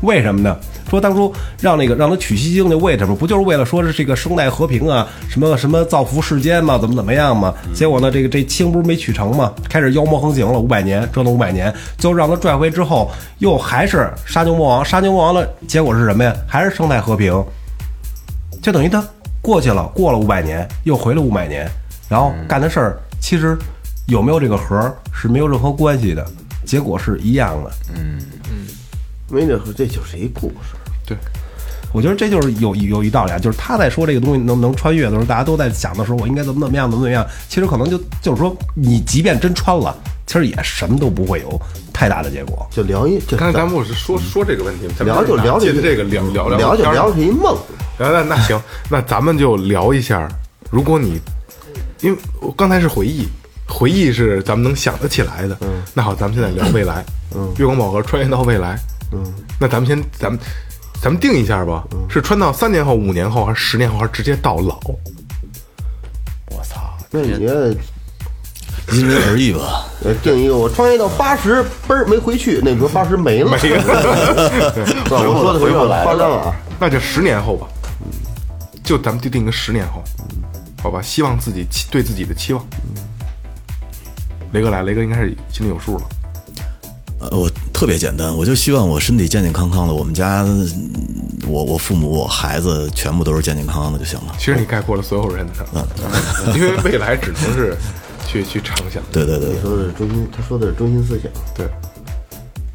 为什么呢？说当初让那个让他取西经，就为什么？不就是为了说是这个生态和平啊，什么什么造福世间嘛，怎么怎么样嘛？结果呢，这个这经不是没取成嘛？开始妖魔横行了，五百年折腾五百年，最后让他拽回之后，又还是杀牛魔王，杀牛魔王了，结果是什么呀？还是生态和平。就等于他过去了，过了五百年，又回了五百年，然后干的事儿其实有没有这个核儿是没有任何关系的，结果是一样的。嗯没这这就是一故事。对，我觉得这就是有有一道理啊，就是他在说这个东西能能穿越的时候，大家都在想的时候，我应该怎么怎么样，怎么怎么样。其实可能就就是说，你即便真穿了，其实也什么都不会有太大的结果。就聊一，就刚才咱们我是说说这个问题，咱们聊就聊借着这个聊聊就聊是一梦，那那那行，那咱们就聊一下，如果你，因为我刚才是回忆，回忆是咱们能想得起来的。嗯，那好，咱们现在聊未来。嗯，月光宝盒穿越到未来。嗯，那咱们先，咱们咱们定一下吧，是穿到三年后、五年后，还是十年后，还是直接到老？我操！那你觉得因人而异吧。呃定一个，我穿越到八十，嘣儿没回去，那时候八十没了。没了 是吧我说的回不来夸张啊。那就十年后吧，就咱们就定个十年后，好吧？希望自己对自己的期望。雷哥来，雷哥应该是心里有数了。呃，我特别简单，我就希望我身体健健康康的，我们家嗯我我父母我孩子全部都是健健康康的就行了。其实你概括了所有人的，因为未来只能是去去畅想。对对对你，说的是中心，他说的是中心思想，对，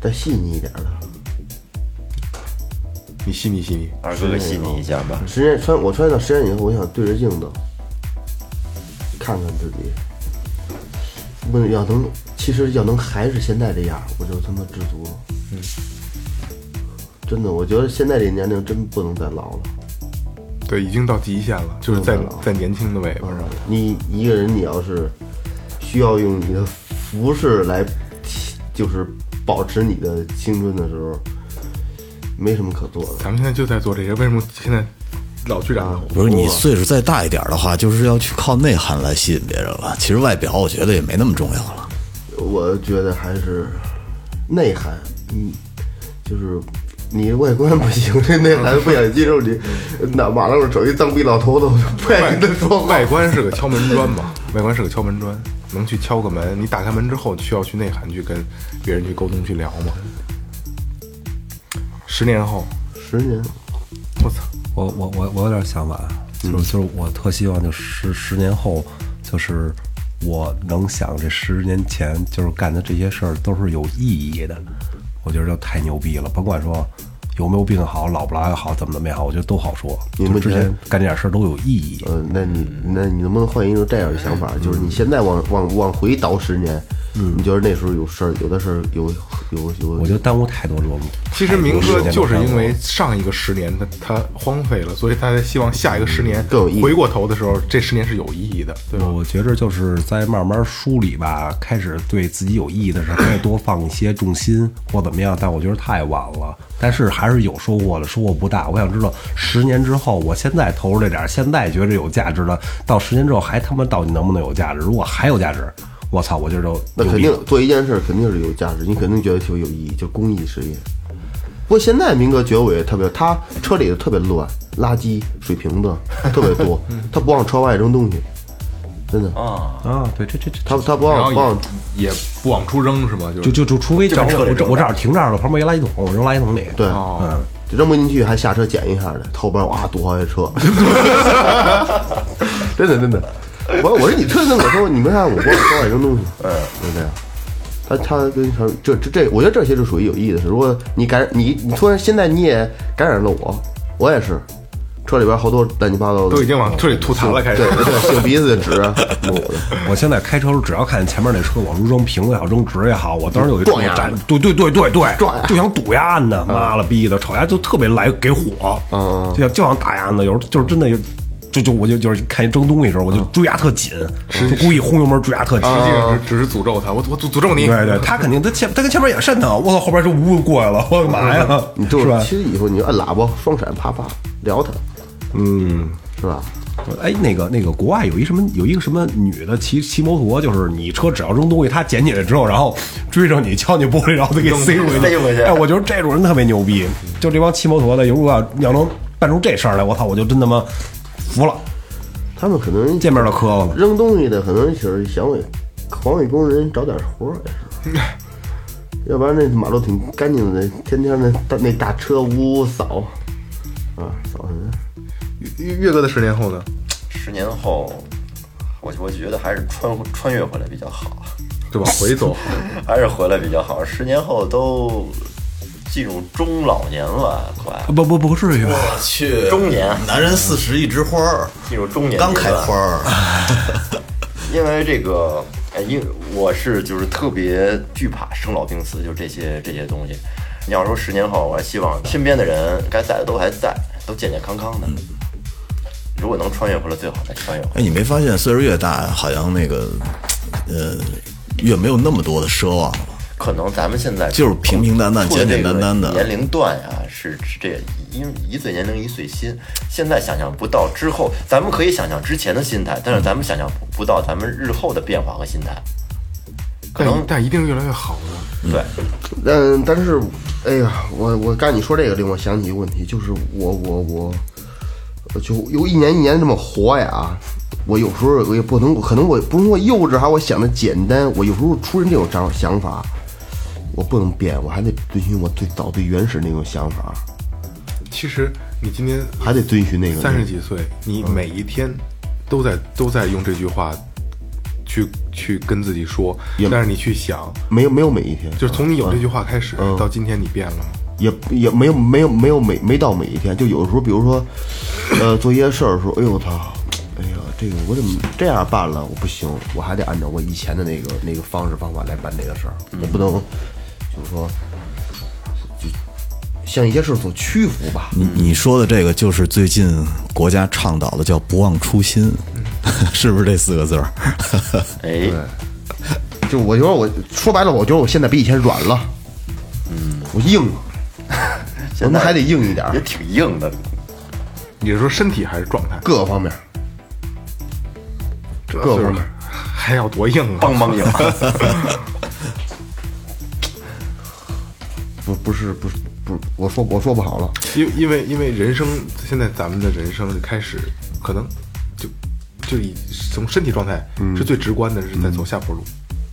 再细腻一点的。你细腻细腻。二哥哥细腻一下吧。时间穿我穿到时间以后，我想对着镜子看看自己，问要能，其实要能还是现在这样，我就他妈知足了。嗯，真的，我觉得现在这年龄真不能再老了。对，已经到极限了，就是在在年轻的尾巴上。你一个人，你要是需要用你的服饰来，就是保持你的青春的时候，没什么可做的。咱们现在就在做这些，为什么现在老去染不是你岁数再大一点的话，就是要去靠内涵来吸引别人了。其实外表我觉得也没那么重要了。我觉得还是内涵，嗯，就是你外观不行，这内涵不想接受你，那马路上走一脏逼老头子，我就不爱跟他说话。外观是个敲门砖嘛，外观是个敲门砖，能去敲个门。你打开门之后，需要去内涵，去跟别人去沟通、去聊嘛。十年后，十年，我操，我我我我有点想法，就是就是我特希望就十十年后，就是我能想这十年前就是干的这些事儿都是有意义的，我觉得就太牛逼了。甭管说有没有病好，老不老也好，怎么怎么样，我觉得都好说。你们之前干这点事儿都有意义。嗯，那你那你能不能换一种这样的想法，就是你现在往往往回倒十年，你觉得那时候有事儿，有的事儿有有有，我觉得耽误太多落幕。其实明哥就是因为上一个十年他他荒废了，所以他才希望下一个十年更有意义回过头的时候，这十年是有意义的，对吧？我觉着就是在慢慢梳理吧，开始对自己有意义的事儿可以多放一些重心或怎么样，但我觉得太晚了。但是还是有收获的，收获不大。我想知道十年之后，我现在投入这点儿，现在觉着有价值的，到十年之后还他妈到底能不能有价值？如果还有价值，我操，我觉着那肯定做一件事儿肯定是有价值，你肯定觉得特别有意义，就公益事业。不过现在明哥觉得我也特别，他车里特别乱，垃圾、水瓶子特别多，他不往车外扔东西，真的，啊啊！对，这这这他他不往不往也也不往出扔是吧？就就就就除非这车我这我这儿停这儿了，旁边一垃圾桶，我扔垃圾桶里。对，哦嗯，就扔不进去，还下车捡一下的，后边哇堵好些车，真的真的。我我说你特弄，我说你没看我光往车外扔东西，嗯，就这样。他他跟他这这这，我觉得这些就属于有意思的事。如果你感你你突然现在你也感染了我，我也是，车里边好多乱七八糟的，都已经往车里吐痰了，开始对。对，擤鼻子的纸抹的。我现在开车时候，只要看见前面那车往出扔瓶子也好，扔纸也好，我当时有一撞呀站，对对对对对，撞就想堵呀呢，妈了逼的，吵架就特别来给火，嗯就想就想打呀呢，有时候就是真的有。就就我就就是看见扔东西的时候，我就追牙特紧，就故意轰油门追牙特紧。实际上只只是诅咒他，我我诅诅咒你。对对，他肯定他前他跟前面也渗透，我操，后边就呜过来了，我 干嘛呀？你就是吧？其实以后你就按喇叭双闪啪啪撩他，嗯，是吧？哎，那个那个国外有一什么有一个什么女的骑骑摩托，就是你车只要扔东西，她捡起来之后，然后追上你敲你玻璃，然后再给塞回去。塞回去哎，我觉得这种人特别牛逼，就这帮骑摩托的，如果要要能办出这事儿来，我操，我就真他妈服了，他们可能见面就磕了。扔东西的可能就是想为环卫工人找点活儿，也是。要不然那马路挺干净的，天天那大那大车呜呜扫，啊，扫什么？岳岳哥的十年后呢？十年后，我我觉得还是穿穿越回来比较好，对往回走。还是回来比较好。十年后都进入中老年了，快不不不至于吧？我去，中年男人四十一枝花儿，进入中年刚开花儿，因为这个，哎，因为我是就是特别惧怕生老病死，就这些这些东西。你要说十年后，我还希望身边的人该在的都还在，都健健康康的。如果能穿越回来最好，再穿越回来。哎，你没发现岁数越大，好像那个，呃，越没有那么多的奢望了。可能咱们现在就是平平淡淡简简单单的年龄段呀，是是这因为一岁年龄一岁心。现在想象不到之后，咱们可以想象之前的心态，但是咱们想象不到咱们日后的变化和心态。可但能但一定越来越好的。对，嗯，但是，哎呀，我我刚你说这个令我想起一个问题，就是我我我，我就有一年一年这么活呀，我有时候我也不能，可能我不是说幼稚，还我想的简单，我有时候出人这种想想法，我不能变，我还得遵循我最早最原始那种想法，其实你今天还得遵循那个三十几岁，你每一天都在都在用这句话去去跟自己说，但是你去想，没有没有每一天，就是从你有这句话开始到今天，你变了吗？也也没有没有没有每没到每一天，就有的时候，比如说，呃，做一些事儿的时候，哎呦我操，哎呀，这个我怎么这样办了？我不行，我还得按照我以前的那个那个方式方法来办这个事儿，我不能就是说，就向一些事儿所屈服吧。你你说的这个就是最近国家倡导的叫不忘初心，是不是这四个字儿？哎，就我觉得我说白了，我觉得我现在比以前软了，嗯，我硬了，我现在们还得硬一点儿也，挺硬的。你是说身体还是状态？各个方面。各方面还要多硬啊！梆梆硬，不不是不是不是，我说我说不好了，因因为因为人生现在咱们的人生开始可能就就以从身体状态是最直观的，是在走下坡路。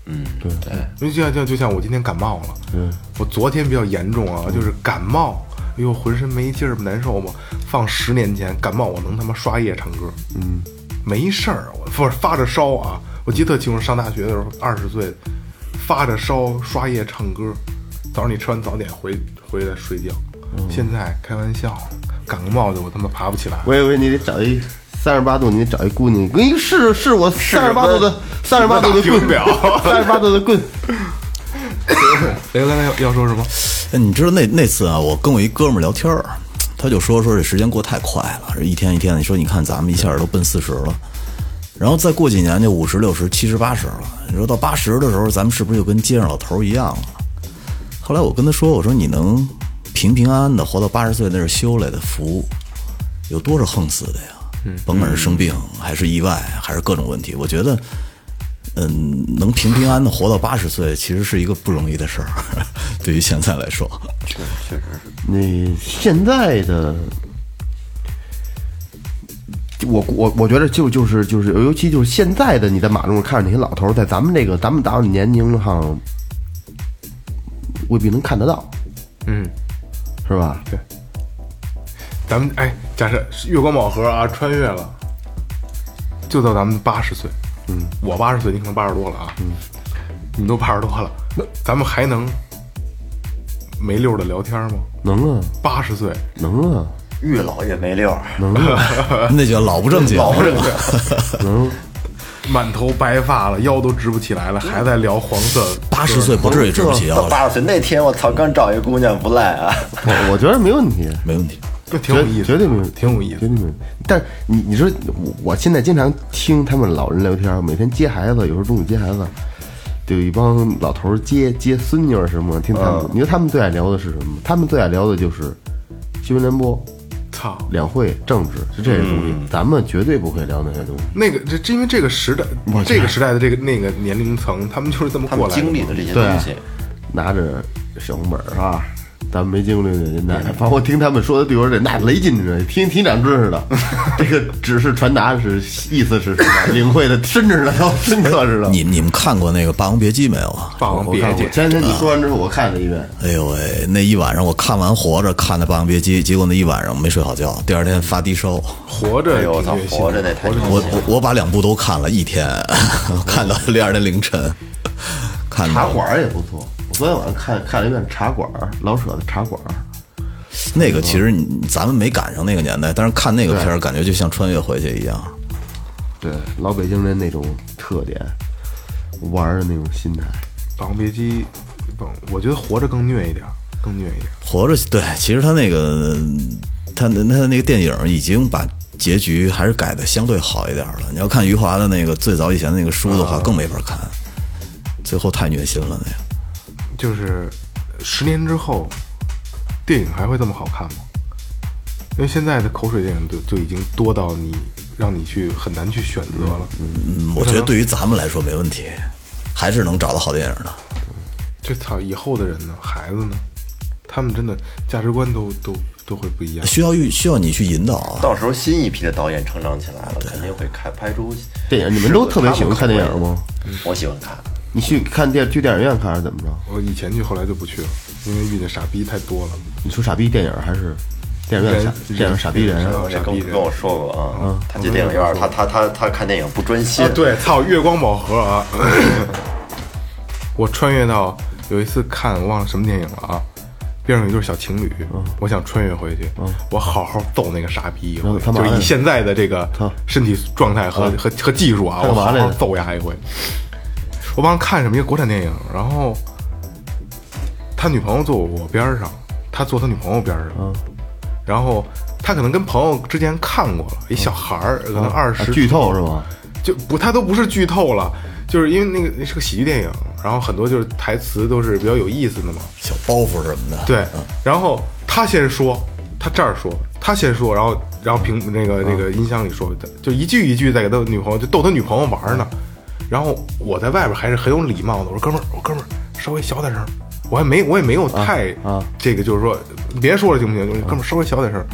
嗯，对对，因为就像就就像我今天感冒了，嗯，我昨天比较严重啊，就是感冒，哎呦浑身没劲儿，难受嘛。放十年前感冒，我能他妈刷夜唱歌，嗯，没事儿，我不是发着烧啊，我记得特清楚，上大学的时候，二十岁，发着烧刷夜唱歌，早上你吃完早点回回来睡觉。现在开玩笑，感个冒就我他妈爬不起来。我以为你得找一三十八度，你得找一姑娘，给你试试我三十八度的三十八度的棍表三十八度的棍。雷哥刚才要要说什么？哎，你知道那那次啊，我跟我一哥们儿聊天儿，他就说说这时间过太快了，这一天一天的。你说你看咱们一下都奔四十了，然后再过几年就五十、六十、七十、八十了。你说到八十的时候，咱们是不是就跟街上老头儿一样了？后来我跟他说，我说你能平平安安的活到八十岁，那是修来的福，有多少横死的呀？甭管是生病还是意外还是各种问题，我觉得。嗯，能平平安安的活到八十岁，其实是一个不容易的事儿，对于现在来说。确确实是。那现在的，我我我觉得就就是就是，尤其就是现在的，你在马路上看着那些老头儿，在咱们这个咱们咱们年龄上，未必能看得到，嗯，是吧？对。咱们哎，假设月光宝盒啊，穿越了，就到咱们八十岁。嗯，我八十岁，你可能八十多了啊。嗯，你都八十多了，那咱们还能没溜的聊天吗？能啊，八十岁能啊，越老越没溜儿，能啊，那叫老不正经，老不正经。能。满头白发了，腰都直不起来了，还在聊黄色。八十岁不至于直不起腰了，八十岁那天，我操，刚找一姑娘不赖啊！我我觉得没问题，没问题。就挺有意思，绝对没问题，挺有意思绝。对没问题。但你你说我我现在经常听他们老人聊天，每天接孩子，有时候中午接孩子，就有一帮老头接接孙女什么，听他们，你说他们最爱聊的是什么？他们最爱聊的就是新闻联播、操，两会、政治，是这些东西。咱们绝对不会聊那些东西。那个这这因为这个时代，这个时代的这个那个年龄层，他们就是这么过来的。经历的这些对啊东西，拿着小红本儿啊，咱们没经历的年代，反正我听他们说的，对我说这那雷劲着，听听长知识的，这个指示传达是意思是什么，领会的深着呢，都深刻知道。你你们看过那个《霸王别姬》没有啊？霸王别姬，前两天你说完之后，我看了一遍，哎呦喂，那一晚上我看完《活着》，看的《霸王别姬》，结果那一晚上没睡好觉，第二天发低烧。活着我操活着那太我我我把两部都看了一天，看到第二天凌晨，看到茶馆也不错。我昨天晚上看看了一遍茶馆儿，老舍的茶馆儿。那个其实你咱们没赶上那个年代，但是看那个片儿，感觉就像穿越回去一样。对，老北京人那种特点，玩儿的那种心态。霸王别姬，不，我觉得活着更虐一点，更虐一点。活着，对，其实他那个他他那个电影已经把结局还是改的相对好一点了。你要看余华的那个最早以前的那个书的话，更没法看，最后太虐心了那个。就是十年之后，电影还会这么好看吗？因为现在的口水电影就就已经多到你让你去很难去选择了。嗯，我觉得对于咱们来说没问题，还是能找到好电影的。这操，以后的人呢？孩子呢？他们真的价值观都都都会不一样。需要需需要你去引导啊。到时候新一批的导演成长起来了，肯定会开拍出电影你们都特别喜欢看电影吗？我喜欢看，你去看电去电影院看还是怎么着？我以前去，后来就不去了，因为遇见傻逼太多了。你说傻逼电影还是电影院傻人电影傻逼这跟傻逼跟我说过啊，他去电影院，他他他他看电影不专心。啊，，对，操，月光宝盒啊！我穿越到有一次看，我忘了什么电影了啊。边上有一对小情侣，我想穿越回去，我好好揍那个傻逼一回就是以现在的这个身体状态和和和技术啊，我好好揍他一回。我忘了看什么一个国产电影，然后他女朋友坐我边上，他坐他女朋友边儿上，然后他可能跟朋友之前看过了，一小孩儿可能二十啊剧透是吗？就不，他都不是剧透了，就是因为那个那是个喜剧电影，然后很多就是台词都是比较有意思的嘛。小包袱什么的，对，然后他先说，他这儿说，他先说，然后然后屏那个那个音箱里说，就一句一句在给他女朋友就逗他女朋友玩呢。然后我在外边还是很有礼貌的，我说哥们儿，我哥们儿稍微小点声，我还没我也没有太啊这个就是说你别说了行不行？就是哥们儿稍微小点声。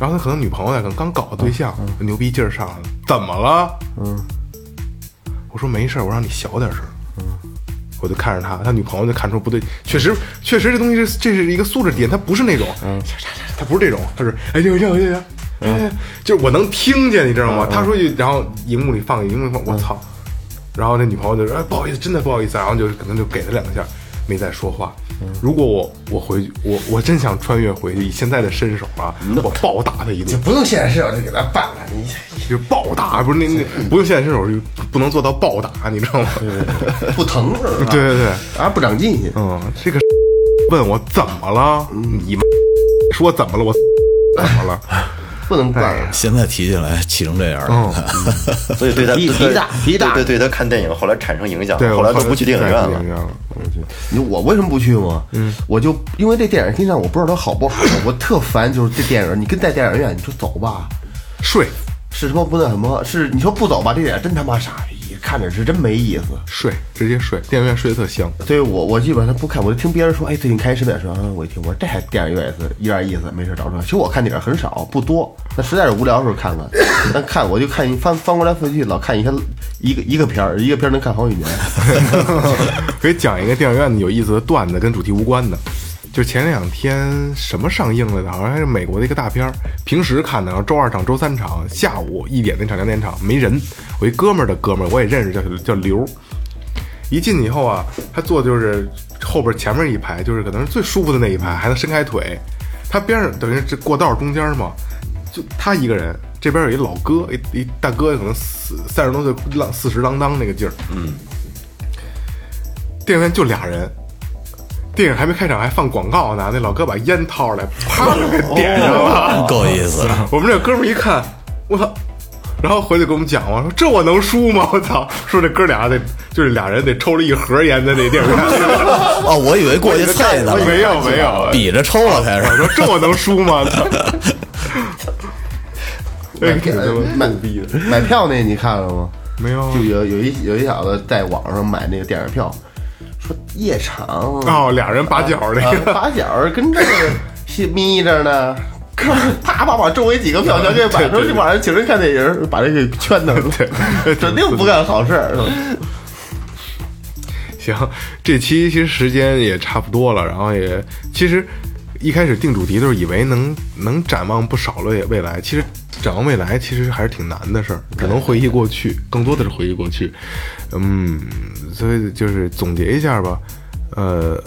然后他可能女朋友呢，可能刚搞个对象，牛逼劲儿上来了，怎么了？嗯，我说没事儿，我让你小点声。嗯，我就看着他，他女朋友就看出不对，确实确实这东西是这是一个素质点，他不是那种，他不是这种，他是哎这个这个这个，哎，就是我能听见，你知道吗？他说一句，然后荧幕里放，荧幕里放，我操！然后那女朋友就说：“哎，不好意思，真的不好意思啊。”然后就可能就给他两下，没再说话。如果我我回去，我我真想穿越回去，以现在的身手啊，我暴打他一顿，就不用现在身手就给他办了，你就暴打，不是那那不用现在身手，就不能做到暴打，你知道吗？不疼是吧？对对对，啊，不长进去。嗯，这个问我怎么了？你妈说怎么了？我 怎么了？不能惯了。现在提起来气成这样了，所以对他脾对脾大脾大对对对他看电影后来产生影响，对，后来都不去电影院了。你我为什么不去吗？嗯，我就因为这电影厅上我不知道它好不好，我特烦就是这电影，你跟在电影院你说走吧，睡是他妈不那什么，是你说不走吧，这电影真他妈傻逼，看着是真没意思。睡，直接睡，电影院睡得特香。所以我我基本上不看，我就听别人说，哎，最近开十点说，嗯我一听，我说这还电影院也是有点意思，没事找找。其实我看电影很少，不多，那实在是无聊的时候看 看，但看我就看一翻翻过来翻去，老看一些一个一个片儿，一个片儿能看好几年。给讲一个电影院有意思的段子，跟主题无关的。就前两天什么上映了的，好像还是美国的一个大片儿。平时看的，然后周二场、周三场，下午一点那场、两点场没人。我一哥们儿的哥们儿，我也认识，叫叫刘。一进去以后啊，他坐的就是后边前面一排，就是可能是最舒服的那一排，还能伸开腿。他边上等于这过道中间嘛，就他一个人，这边有一老哥，一一大哥，可能四三十多岁，浪四十郎当那个劲儿。嗯。电影院就俩人，电影还没开场还放广告呢，那老哥把烟掏出来，啪就给点上了。够意思。我们这哥们儿一看，我操！然后回去给我们讲我，说这我能输吗？我操！说这哥俩得就是俩人得抽了一盒烟在那电影院，哦，我以为过去菜呢，没有没有，比着抽了开我始。说这我能输吗？操！逼的，买票那你看了吗？没有啊就有有一有一小子在网上买那个电影票，说夜场哦，俩人把角那啊个，八角儿跟这个是眯着呢，哥们儿啪把我周围几个票全给摆出去，晚上请人看电影，把这给圈的，肯定不干好事儿。行，这期其实时间也差不多了，然后也其实一开始定主题都是以为能能展望不少了未来，其实展望未来其实还是挺难的事儿，只能回忆过去，更多的是回忆过去。嗯，所以就是总结一下吧，呃。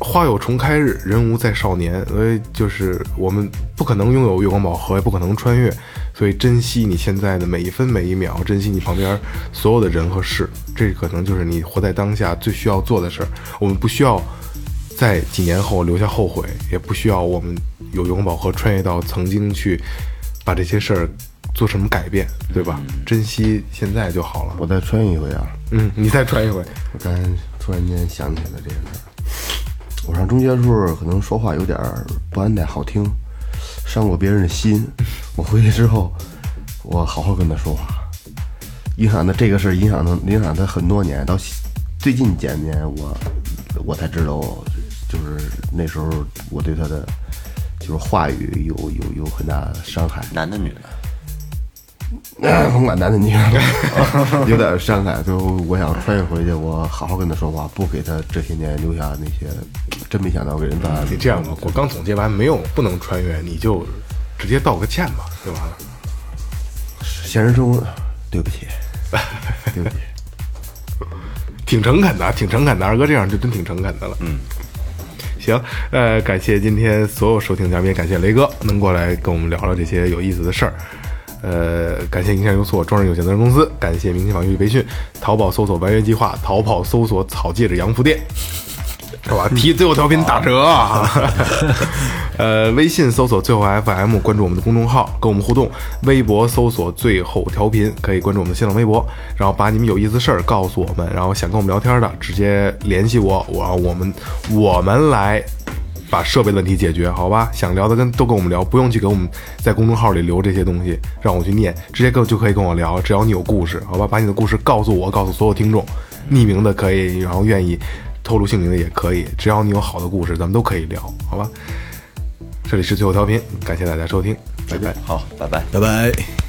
花有重开日，人无再少年。所以就是我们不可能拥有月光宝盒，也不可能穿越，所以珍惜你现在的每一分每一秒，珍惜你旁边所有的人和事，这可能就是你活在当下最需要做的事儿。我们不需要在几年后留下后悔，也不需要我们有月光宝盒穿越到曾经去把这些事儿做什么改变，对吧？珍惜现在就好了。我再穿一回啊！嗯，你再穿一回。我刚才突然间想起来这个事儿。我上中学的时候可能说话有点儿不安太好听，伤过别人的心。我回去之后，我好好跟他说话，影响他这个事儿影响他影响他很多年，到最近几年我我才知道，就是那时候我对他的就是话语有有有很大的伤害。男的女的，甭管男的女的，有点伤害。最后我想穿越回去，我好好跟他说话，不给他这些年留下那些，真没想到给人造下你这样吧，我刚总结完，没有不能穿越，你就直接道个歉吧，就完了。现实中，对不起，对不起。挺诚恳的，挺诚恳的，二哥这样就真挺诚恳的了。嗯，行，呃，感谢今天所有收听嘉宾，感谢雷哥能过来跟我们聊聊这些有意思的事儿。呃，感谢营销有所装饰有限责任公司，感谢明星网预培训，淘宝搜索“完月计划”，淘宝搜索“草戒指洋服店”，是吧？提最后调频打折啊！呃，微信搜索最后 FM，关注我们的公众号，跟我们互动；微博搜索最后调频，可以关注我们的新浪微博，然后把你们有意思的事儿告诉我们，然后想跟我们聊天的，直接联系我，我我们我们来把设备问题解决，好吧？想聊的跟都跟我们聊，不用去给我们在公众号里留这些东西，让我去念，直接跟就可以跟我聊，只要你有故事，好吧？把你的故事告诉我，告诉所有听众，匿名的可以，然后愿意透露姓名的也可以，只要你有好的故事，咱们都可以聊，好吧？这里是最后调频，感谢大家收听，拜拜。好，拜拜。拜拜。